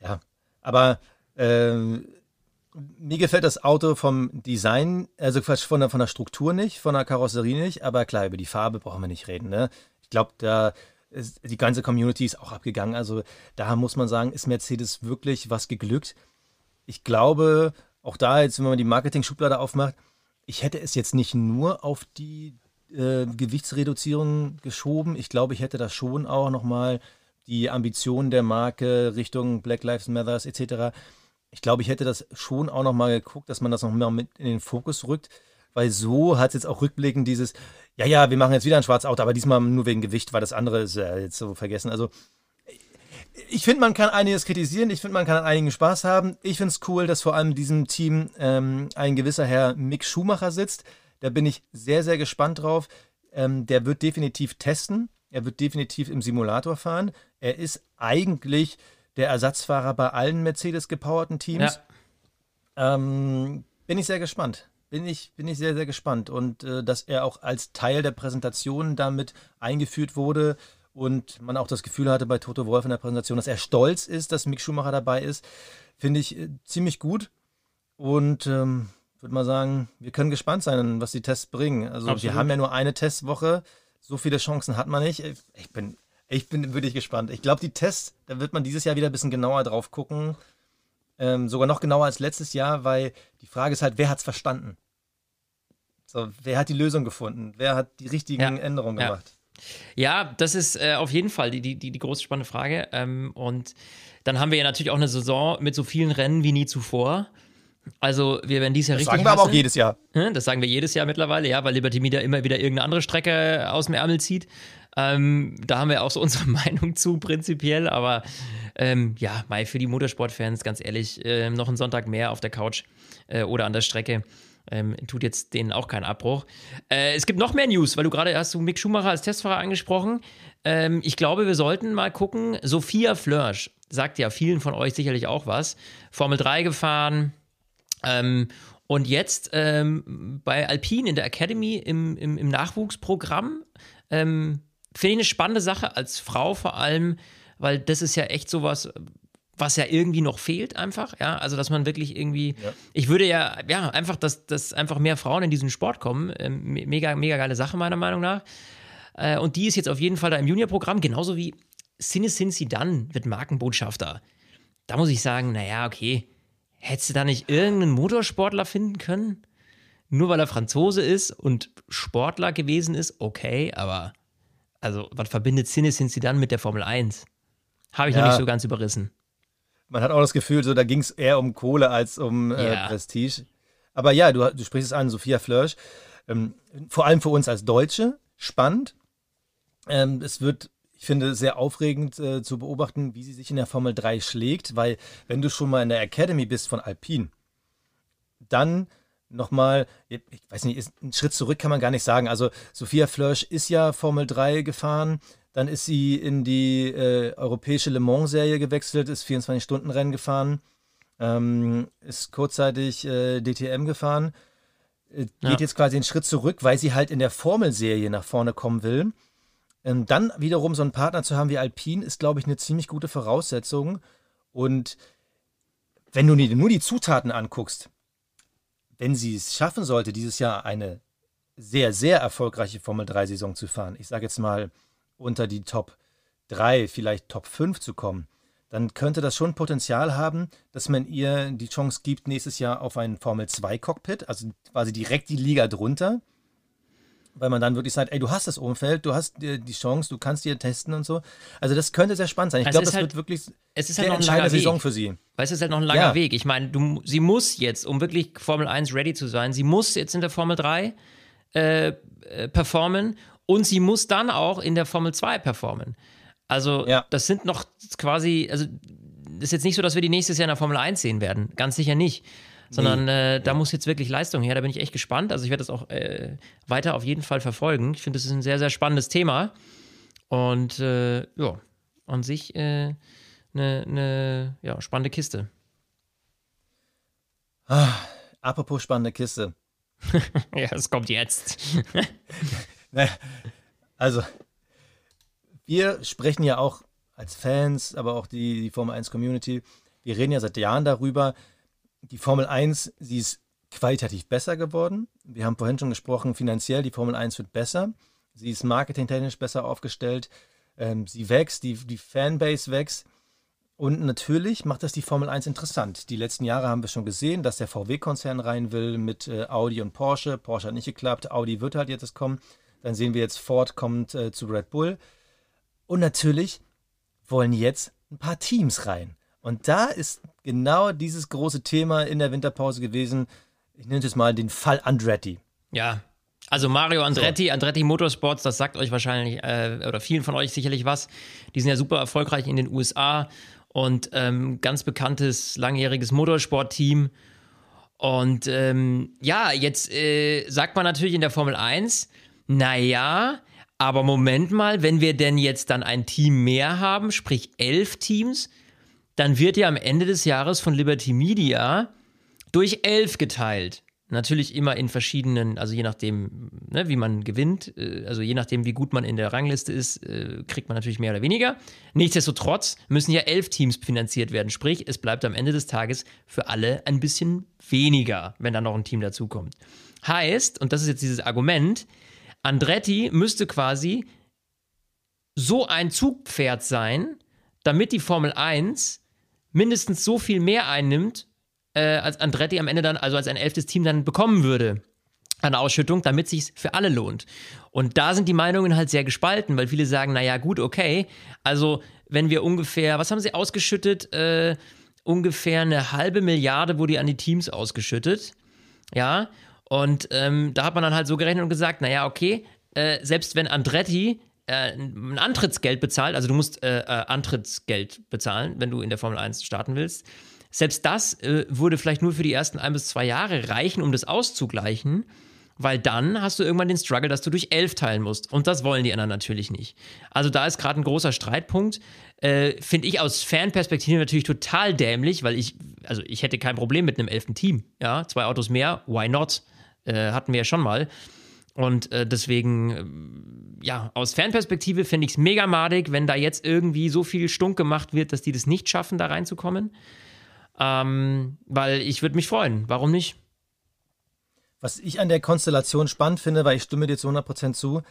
Ja, aber ähm, mir gefällt das Auto vom Design, also von der, von der Struktur nicht, von der Karosserie nicht, aber klar, über die Farbe brauchen wir nicht reden. Ne? Ich glaube, da die ganze Community ist auch abgegangen. Also da muss man sagen, ist Mercedes wirklich was geglückt. ich glaube, auch da jetzt, wenn man die Marketing-Schublade aufmacht, ich hätte es jetzt nicht nur auf die äh, Gewichtsreduzierung geschoben. Ich glaube, ich hätte da schon auch nochmal die Ambitionen der Marke Richtung Black Lives Matter etc. Ich glaube, ich hätte das schon auch nochmal geguckt, dass man das noch mehr mit in den Fokus rückt, weil so hat es jetzt auch rückblickend dieses, ja, ja, wir machen jetzt wieder ein schwarzes Auto, aber diesmal nur wegen Gewicht, weil das andere ist äh, jetzt so vergessen. Also ich finde, man kann einiges kritisieren. Ich finde, man kann an einigen Spaß haben. Ich finde es cool, dass vor allem in diesem Team ähm, ein gewisser Herr Mick Schumacher sitzt. Da bin ich sehr, sehr gespannt drauf. Ähm, der wird definitiv testen. Er wird definitiv im Simulator fahren. Er ist eigentlich der Ersatzfahrer bei allen Mercedes-gepowerten Teams. Ja. Ähm, bin ich sehr gespannt. Bin ich, bin ich sehr, sehr gespannt. Und äh, dass er auch als Teil der Präsentation damit eingeführt wurde, und man auch das Gefühl hatte bei Toto Wolf in der Präsentation, dass er stolz ist, dass Mick Schumacher dabei ist, finde ich äh, ziemlich gut. Und ähm, würde mal sagen, wir können gespannt sein, was die Tests bringen. Also Absolut. wir haben ja nur eine Testwoche, so viele Chancen hat man nicht. Ich bin, ich bin wirklich gespannt. Ich glaube, die Tests, da wird man dieses Jahr wieder ein bisschen genauer drauf gucken. Ähm, sogar noch genauer als letztes Jahr, weil die Frage ist halt, wer hat es verstanden? So, wer hat die Lösung gefunden? Wer hat die richtigen ja. Änderungen gemacht? Ja. Ja, das ist äh, auf jeden Fall die, die, die, die große spannende Frage. Ähm, und dann haben wir ja natürlich auch eine Saison mit so vielen Rennen wie nie zuvor. Also wir werden dieses Jahr das richtig. Sagen wir hassen. aber auch jedes Jahr. Das sagen wir jedes Jahr mittlerweile, ja, weil Liberty Media immer wieder irgendeine andere Strecke aus dem Ärmel zieht. Ähm, da haben wir auch so [LAUGHS] unsere Meinung zu, prinzipiell. Aber ähm, ja, Mai für die Motorsportfans, ganz ehrlich, äh, noch einen Sonntag mehr auf der Couch äh, oder an der Strecke. Ähm, tut jetzt denen auch keinen Abbruch. Äh, es gibt noch mehr News, weil du gerade hast du Mick Schumacher als Testfahrer angesprochen. Ähm, ich glaube, wir sollten mal gucken. Sophia Flörsch sagt ja vielen von euch sicherlich auch was. Formel 3 gefahren. Ähm, und jetzt ähm, bei Alpine in der Academy im, im, im Nachwuchsprogramm. Ähm, finde ich eine spannende Sache als Frau vor allem, weil das ist ja echt sowas, was ja irgendwie noch fehlt einfach, ja, also dass man wirklich irgendwie, ja. ich würde ja, ja, einfach, dass, dass einfach mehr Frauen in diesen Sport kommen, ähm, mega, mega geile Sache meiner Meinung nach äh, und die ist jetzt auf jeden Fall da im Juniorprogramm, genauso wie Sinne Sinsi dann wird Markenbotschafter. Da muss ich sagen, naja, okay, hättest du da nicht irgendeinen Motorsportler finden können? Nur weil er Franzose ist und Sportler gewesen ist, okay, aber also, was verbindet Sinne dann mit der Formel 1? Habe ich ja. noch nicht so ganz überrissen man hat auch das Gefühl, so da ging es eher um Kohle als um äh, ja. Prestige. Aber ja, du, du sprichst es an, Sophia Flörsch. Ähm, vor allem für uns als Deutsche spannend. Ähm, es wird, ich finde, sehr aufregend äh, zu beobachten, wie sie sich in der Formel 3 schlägt, weil wenn du schon mal in der Academy bist von Alpine, dann nochmal, ich weiß nicht, ist, einen Schritt zurück kann man gar nicht sagen. Also Sophia Flörsch ist ja Formel 3 gefahren, dann ist sie in die äh, europäische Le Mans-Serie gewechselt, ist 24-Stunden-Rennen gefahren, ähm, ist kurzzeitig äh, DTM gefahren, äh, geht ja. jetzt quasi einen Schritt zurück, weil sie halt in der Formelserie nach vorne kommen will. Ähm, dann wiederum so einen Partner zu haben wie Alpine ist, glaube ich, eine ziemlich gute Voraussetzung. Und wenn du nur die Zutaten anguckst, wenn sie es schaffen sollte, dieses Jahr eine sehr, sehr erfolgreiche Formel-3-Saison zu fahren, ich sage jetzt mal unter die Top 3, vielleicht Top 5 zu kommen, dann könnte das schon Potenzial haben, dass man ihr die Chance gibt, nächstes Jahr auf ein Formel 2 Cockpit, also quasi direkt die Liga drunter, weil man dann wirklich sagt, ey, du hast das Umfeld, du hast die Chance, du kannst dir testen und so. Also das könnte sehr spannend sein. Ich glaube, das halt, wird wirklich es ist halt noch ein langer Saison Weg. für sie. Weil es ist halt noch ein langer ja. Weg. Ich meine, du, sie muss jetzt, um wirklich Formel 1 ready zu sein, sie muss jetzt in der Formel 3 äh, äh, performen und sie muss dann auch in der Formel 2 performen. Also, ja. das sind noch quasi, also, das ist jetzt nicht so, dass wir die nächstes Jahr in der Formel 1 sehen werden. Ganz sicher nicht. Sondern nee. äh, da muss jetzt wirklich Leistung her. Da bin ich echt gespannt. Also, ich werde das auch äh, weiter auf jeden Fall verfolgen. Ich finde, das ist ein sehr, sehr spannendes Thema. Und äh, ja, an sich eine äh, ne, ja, spannende Kiste. Ah, apropos spannende Kiste. [LAUGHS] ja, es kommt jetzt. [LAUGHS] also, wir sprechen ja auch als Fans, aber auch die, die Formel 1 Community, wir reden ja seit Jahren darüber, die Formel 1, sie ist qualitativ besser geworden. Wir haben vorhin schon gesprochen, finanziell, die Formel 1 wird besser. Sie ist marketingtechnisch besser aufgestellt. Ähm, sie wächst, die, die Fanbase wächst. Und natürlich macht das die Formel 1 interessant. Die letzten Jahre haben wir schon gesehen, dass der VW-Konzern rein will mit äh, Audi und Porsche. Porsche hat nicht geklappt, Audi wird halt jetzt kommen. Dann sehen wir jetzt, Ford kommt äh, zu Red Bull. Und natürlich wollen jetzt ein paar Teams rein. Und da ist genau dieses große Thema in der Winterpause gewesen. Ich nenne es mal den Fall Andretti. Ja, also Mario Andretti, so. Andretti Motorsports, das sagt euch wahrscheinlich äh, oder vielen von euch sicherlich was. Die sind ja super erfolgreich in den USA und ähm, ganz bekanntes langjähriges Motorsportteam. Und ähm, ja, jetzt äh, sagt man natürlich in der Formel 1, naja, aber Moment mal, wenn wir denn jetzt dann ein Team mehr haben, sprich elf Teams, dann wird ja am Ende des Jahres von Liberty Media durch elf geteilt. Natürlich immer in verschiedenen, also je nachdem, ne, wie man gewinnt, äh, also je nachdem, wie gut man in der Rangliste ist, äh, kriegt man natürlich mehr oder weniger. Nichtsdestotrotz müssen ja elf Teams finanziert werden. Sprich, es bleibt am Ende des Tages für alle ein bisschen weniger, wenn da noch ein Team dazukommt. Heißt, und das ist jetzt dieses Argument, Andretti müsste quasi so ein Zugpferd sein, damit die Formel 1 mindestens so viel mehr einnimmt äh, als Andretti am Ende dann, also als ein elftes Team dann bekommen würde an Ausschüttung, damit sich für alle lohnt. Und da sind die Meinungen halt sehr gespalten, weil viele sagen, naja, gut, okay, also wenn wir ungefähr, was haben sie ausgeschüttet? Äh, ungefähr eine halbe Milliarde wurde an die Teams ausgeschüttet. Ja, und ähm, da hat man dann halt so gerechnet und gesagt, naja, okay, äh, selbst wenn Andretti äh, ein Antrittsgeld bezahlt, also du musst äh, äh, Antrittsgeld bezahlen, wenn du in der Formel 1 starten willst, selbst das äh, würde vielleicht nur für die ersten ein bis zwei Jahre reichen, um das auszugleichen, weil dann hast du irgendwann den Struggle, dass du durch elf teilen musst. Und das wollen die anderen natürlich nicht. Also da ist gerade ein großer Streitpunkt. Äh, Finde ich aus Fanperspektive natürlich total dämlich, weil ich, also ich hätte kein Problem mit einem elften Team. Ja, zwei Autos mehr, why not? Äh, hatten wir ja schon mal. Und äh, deswegen, äh, ja, aus Fanperspektive finde ich es mega madig, wenn da jetzt irgendwie so viel Stunk gemacht wird, dass die das nicht schaffen, da reinzukommen. Ähm, weil ich würde mich freuen. Warum nicht? Was ich an der Konstellation spannend finde, weil ich stimme dir zu 100% zu,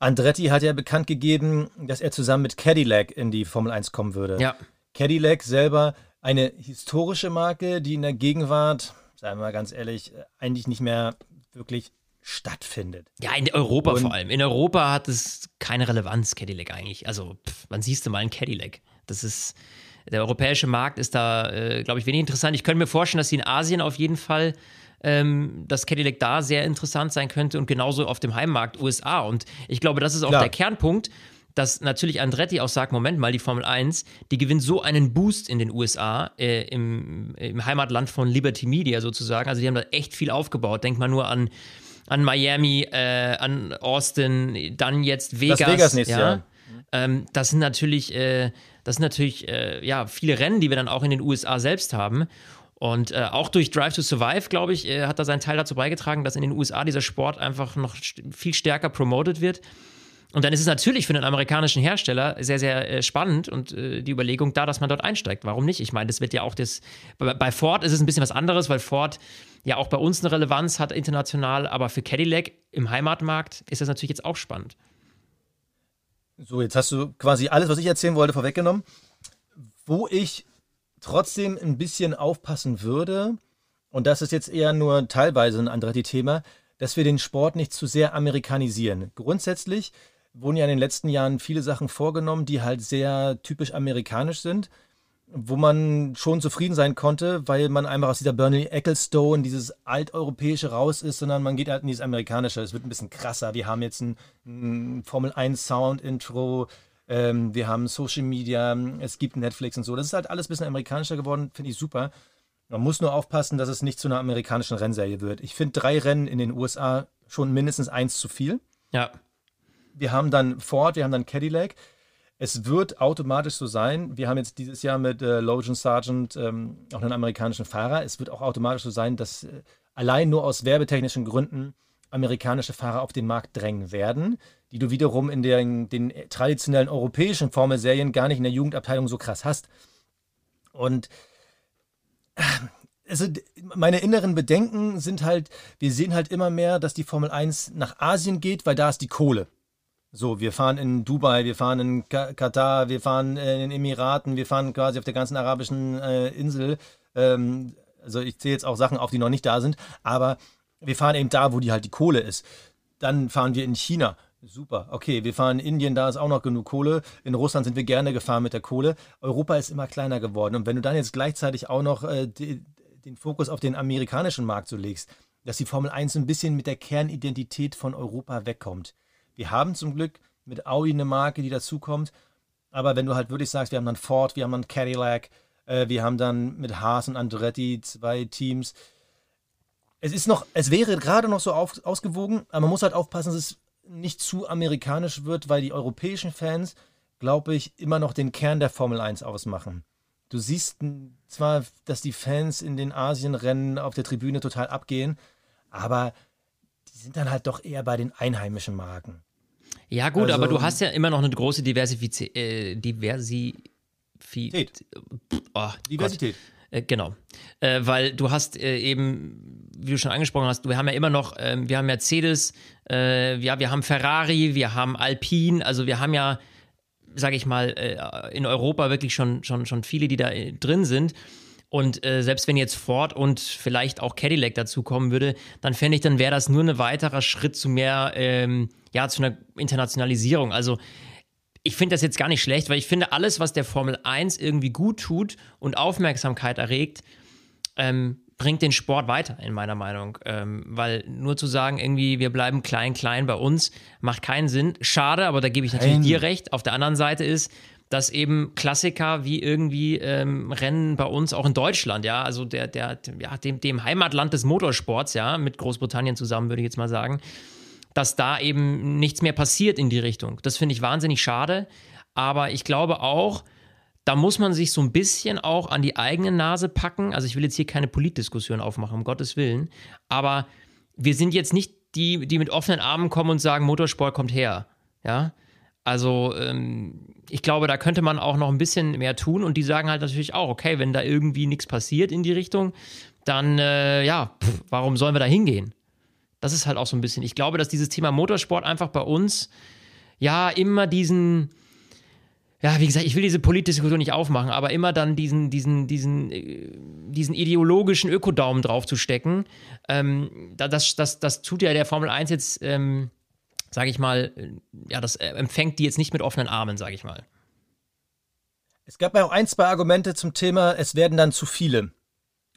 Andretti hat ja bekannt gegeben, dass er zusammen mit Cadillac in die Formel 1 kommen würde. Ja. Cadillac selber eine historische Marke, die in der Gegenwart, sagen wir mal ganz ehrlich, eigentlich nicht mehr wirklich stattfindet. Ja, in Europa Und vor allem. In Europa hat es keine Relevanz, Cadillac eigentlich. Also, pff, wann siehst du mal ein Cadillac? Das ist, der europäische Markt ist da, äh, glaube ich, wenig interessant. Ich könnte mir vorstellen, dass sie in Asien auf jeden Fall ähm, dass Cadillac da sehr interessant sein könnte und genauso auf dem Heimmarkt USA. Und ich glaube, das ist auch Klar. der Kernpunkt, dass natürlich Andretti auch sagt, Moment mal, die Formel 1, die gewinnt so einen Boost in den USA, äh, im, im, Heimatland von Liberty Media sozusagen. Also die haben da echt viel aufgebaut. Denk mal nur an, an Miami, äh, an Austin, dann jetzt Vegas. Das Vegas nächstes ja. Jahr. Ähm, das sind natürlich, äh, das sind natürlich äh, ja, viele Rennen, die wir dann auch in den USA selbst haben. Und äh, auch durch Drive to Survive, glaube ich, äh, hat da seinen Teil dazu beigetragen, dass in den USA dieser Sport einfach noch st viel stärker promoted wird. Und dann ist es natürlich für einen amerikanischen Hersteller sehr, sehr äh, spannend und äh, die Überlegung da, dass man dort einsteigt. Warum nicht? Ich meine, das wird ja auch das. Bei, bei, Ford ist es ein bisschen was anderes, weil Ford ja auch bei uns eine Relevanz hat international, aber für Cadillac im Heimatmarkt ist das natürlich jetzt auch spannend. So, jetzt hast du quasi alles, was ich erzählen wollte, vorweggenommen. Wo ich trotzdem ein bisschen aufpassen würde, und das ist jetzt eher nur teilweise ein Andretti-Thema, dass wir den Sport nicht zu sehr amerikanisieren. Grundsätzlich wurden ja in den letzten Jahren viele Sachen vorgenommen, die halt sehr typisch amerikanisch sind wo man schon zufrieden sein konnte, weil man einfach aus dieser Burnley Ecclestone, dieses alteuropäische raus ist, sondern man geht halt in dieses amerikanische. Es wird ein bisschen krasser. Wir haben jetzt ein, ein Formel 1 Sound Intro, ähm, wir haben Social Media, es gibt Netflix und so. Das ist halt alles ein bisschen amerikanischer geworden, finde ich super. Man muss nur aufpassen, dass es nicht zu einer amerikanischen Rennserie wird. Ich finde drei Rennen in den USA schon mindestens eins zu viel. Ja. Wir haben dann Ford, wir haben dann Cadillac. Es wird automatisch so sein, wir haben jetzt dieses Jahr mit äh, Logan Sargent ähm, auch einen amerikanischen Fahrer. Es wird auch automatisch so sein, dass äh, allein nur aus werbetechnischen Gründen amerikanische Fahrer auf den Markt drängen werden, die du wiederum in den, den traditionellen europäischen Formelserien gar nicht in der Jugendabteilung so krass hast. Und äh, also meine inneren Bedenken sind halt, wir sehen halt immer mehr, dass die Formel 1 nach Asien geht, weil da ist die Kohle. So, wir fahren in Dubai, wir fahren in Katar, wir fahren äh, in den Emiraten, wir fahren quasi auf der ganzen arabischen äh, Insel. Ähm, also ich zähle jetzt auch Sachen auf, die noch nicht da sind, aber wir fahren eben da, wo die halt die Kohle ist. Dann fahren wir in China. Super, okay, wir fahren in Indien, da ist auch noch genug Kohle. In Russland sind wir gerne gefahren mit der Kohle. Europa ist immer kleiner geworden. Und wenn du dann jetzt gleichzeitig auch noch äh, den Fokus auf den amerikanischen Markt so legst, dass die Formel 1 ein bisschen mit der Kernidentität von Europa wegkommt. Wir haben zum Glück mit Audi eine Marke, die dazukommt. Aber wenn du halt wirklich sagst, wir haben dann Ford, wir haben dann Cadillac, äh, wir haben dann mit Haas und Andretti zwei Teams. Es ist noch, es wäre gerade noch so auf, ausgewogen, aber man muss halt aufpassen, dass es nicht zu amerikanisch wird, weil die europäischen Fans, glaube ich, immer noch den Kern der Formel 1 ausmachen. Du siehst zwar, dass die Fans in den Asienrennen auf der Tribüne total abgehen, aber die sind dann halt doch eher bei den einheimischen Marken. Ja, gut, also, aber du hast ja immer noch eine große Diversifiz äh, Diversität. Oh, Diversität. Äh, genau. Äh, weil du hast äh, eben, wie du schon angesprochen hast, wir haben ja immer noch, ähm, wir haben Mercedes, äh, ja, wir haben Ferrari, wir haben Alpine, also wir haben ja, sage ich mal, äh, in Europa wirklich schon, schon, schon viele, die da drin sind. Und äh, selbst wenn jetzt Ford und vielleicht auch Cadillac dazu kommen würde, dann fände ich, dann wäre das nur ein weiterer Schritt zu mehr, ähm, ja, zu einer Internationalisierung. Also ich finde das jetzt gar nicht schlecht, weil ich finde, alles, was der Formel 1 irgendwie gut tut und Aufmerksamkeit erregt, ähm, bringt den Sport weiter, in meiner Meinung. Ähm, weil nur zu sagen, irgendwie, wir bleiben klein, klein bei uns, macht keinen Sinn. Schade, aber da gebe ich natürlich Nein. dir recht. Auf der anderen Seite ist, dass eben Klassiker wie irgendwie ähm, Rennen bei uns auch in Deutschland, ja, also der, der, ja, dem, dem Heimatland des Motorsports, ja, mit Großbritannien zusammen, würde ich jetzt mal sagen, dass da eben nichts mehr passiert in die Richtung. Das finde ich wahnsinnig schade. Aber ich glaube auch, da muss man sich so ein bisschen auch an die eigene Nase packen. Also ich will jetzt hier keine Politdiskussion aufmachen, um Gottes Willen. Aber wir sind jetzt nicht die, die mit offenen Armen kommen und sagen, Motorsport kommt her. Ja. Also ähm, ich glaube, da könnte man auch noch ein bisschen mehr tun. Und die sagen halt natürlich auch, okay, wenn da irgendwie nichts passiert in die Richtung, dann äh, ja, pff, warum sollen wir da hingehen? Das ist halt auch so ein bisschen. Ich glaube, dass dieses Thema Motorsport einfach bei uns ja immer diesen ja, wie gesagt, ich will diese Politdiskussion nicht aufmachen, aber immer dann diesen, diesen, diesen, äh, diesen ideologischen Ökodaumen draufzustecken, ähm, das, das, das tut ja der Formel 1 jetzt, ähm, sage ich mal, äh, ja, das äh, empfängt die jetzt nicht mit offenen Armen, sage ich mal. Es gab ja auch ein, zwei Argumente zum Thema, es werden dann zu viele.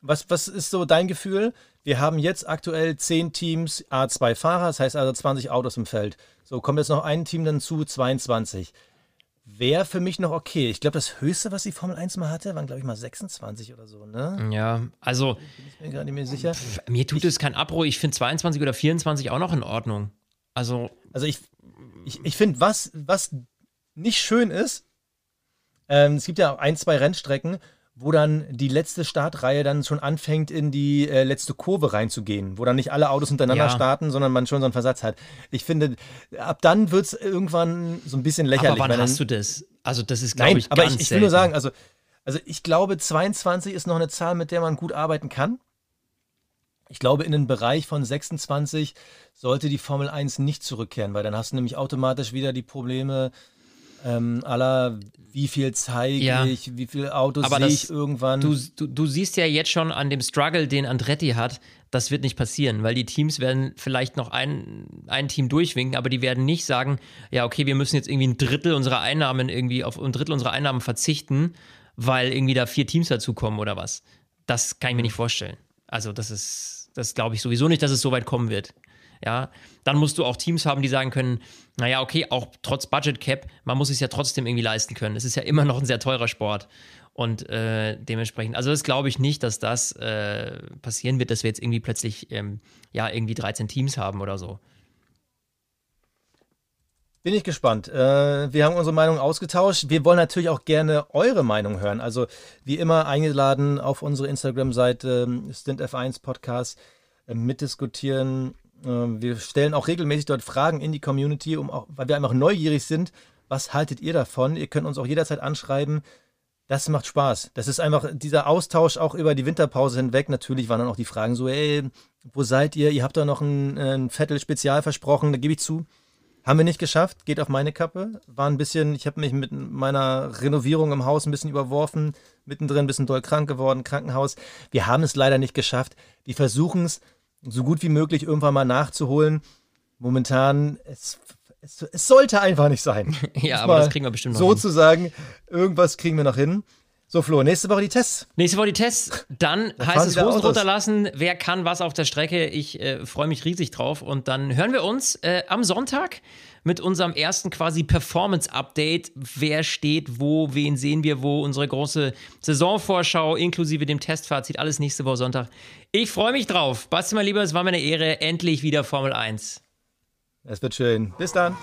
Was, was ist so dein Gefühl? Wir haben jetzt aktuell zehn Teams, A2 Fahrer, das heißt also 20 Autos im Feld. So, kommt jetzt noch ein Team dann zu, 22 wäre für mich noch okay. Ich glaube, das höchste, was die Formel 1 mal hatte, waren, glaube ich, mal 26 oder so, ne? Ja, also. Bin ich mir gerade nicht mehr sicher. Pff, mir tut ich, es kein Abbruch. Ich finde 22 oder 24 auch noch in Ordnung. Also. Also, ich, ich, ich finde, was, was nicht schön ist, ähm, es gibt ja ein, zwei Rennstrecken, wo dann die letzte Startreihe dann schon anfängt, in die äh, letzte Kurve reinzugehen, wo dann nicht alle Autos hintereinander ja. starten, sondern man schon so einen Versatz hat. Ich finde, ab dann wird es irgendwann so ein bisschen lächerlich. Aber wann hast du das? Also das ist, glaube ich, aber ich, ich will nur sagen, also, also ich glaube, 22 ist noch eine Zahl, mit der man gut arbeiten kann. Ich glaube, in den Bereich von 26 sollte die Formel 1 nicht zurückkehren, weil dann hast du nämlich automatisch wieder die Probleme, ähm, aller, wie viel zeige ja. ich, wie viele Autos sehe ich irgendwann. Du, du, du siehst ja jetzt schon an dem Struggle, den Andretti hat, das wird nicht passieren, weil die Teams werden vielleicht noch ein, ein Team durchwinken, aber die werden nicht sagen, ja, okay, wir müssen jetzt irgendwie ein Drittel unserer Einnahmen irgendwie auf ein Drittel unserer Einnahmen verzichten, weil irgendwie da vier Teams dazukommen oder was. Das kann ich mir nicht vorstellen. Also, das ist, das glaube ich sowieso nicht, dass es so weit kommen wird ja, dann musst du auch Teams haben, die sagen können, naja, okay, auch trotz Budget Cap, man muss es ja trotzdem irgendwie leisten können. Es ist ja immer noch ein sehr teurer Sport. Und äh, dementsprechend, also das glaube ich nicht, dass das äh, passieren wird, dass wir jetzt irgendwie plötzlich ähm, ja irgendwie 13 Teams haben oder so. Bin ich gespannt. Äh, wir haben unsere Meinung ausgetauscht. Wir wollen natürlich auch gerne eure Meinung hören. Also wie immer eingeladen auf unsere Instagram-Seite ähm, StintF1 Podcast äh, mitdiskutieren, ähm, wir stellen auch regelmäßig dort Fragen in die Community, um auch, weil wir einfach neugierig sind. Was haltet ihr davon? Ihr könnt uns auch jederzeit anschreiben. Das macht Spaß. Das ist einfach dieser Austausch auch über die Winterpause hinweg. Natürlich waren dann auch die Fragen so, ey, wo seid ihr? Ihr habt da noch ein, ein Vettel-Spezial versprochen, da gebe ich zu. Haben wir nicht geschafft, geht auf meine Kappe. War ein bisschen, ich habe mich mit meiner Renovierung im Haus ein bisschen überworfen, mittendrin ein bisschen doll krank geworden, Krankenhaus. Wir haben es leider nicht geschafft. Die versuchen es so gut wie möglich irgendwann mal nachzuholen. Momentan, es, es, es sollte einfach nicht sein. [LAUGHS] ja, aber das kriegen wir bestimmt noch Sozusagen, irgendwas kriegen wir noch hin. So, Flo, nächste Woche die Tests. Nächste Woche die Tests. Dann [LAUGHS] da heißt es Hosen runterlassen. Wer kann was auf der Strecke? Ich äh, freue mich riesig drauf. Und dann hören wir uns äh, am Sonntag mit unserem ersten quasi Performance-Update. Wer steht wo, wen sehen wir wo, unsere große Saisonvorschau inklusive dem Testfazit. Alles nächste Woche Sonntag. Ich freue mich drauf. Basti, mein Lieber, es war mir eine Ehre. Endlich wieder Formel 1. Es wird schön. Bis dann.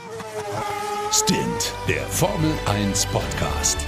Stint, der Formel 1 Podcast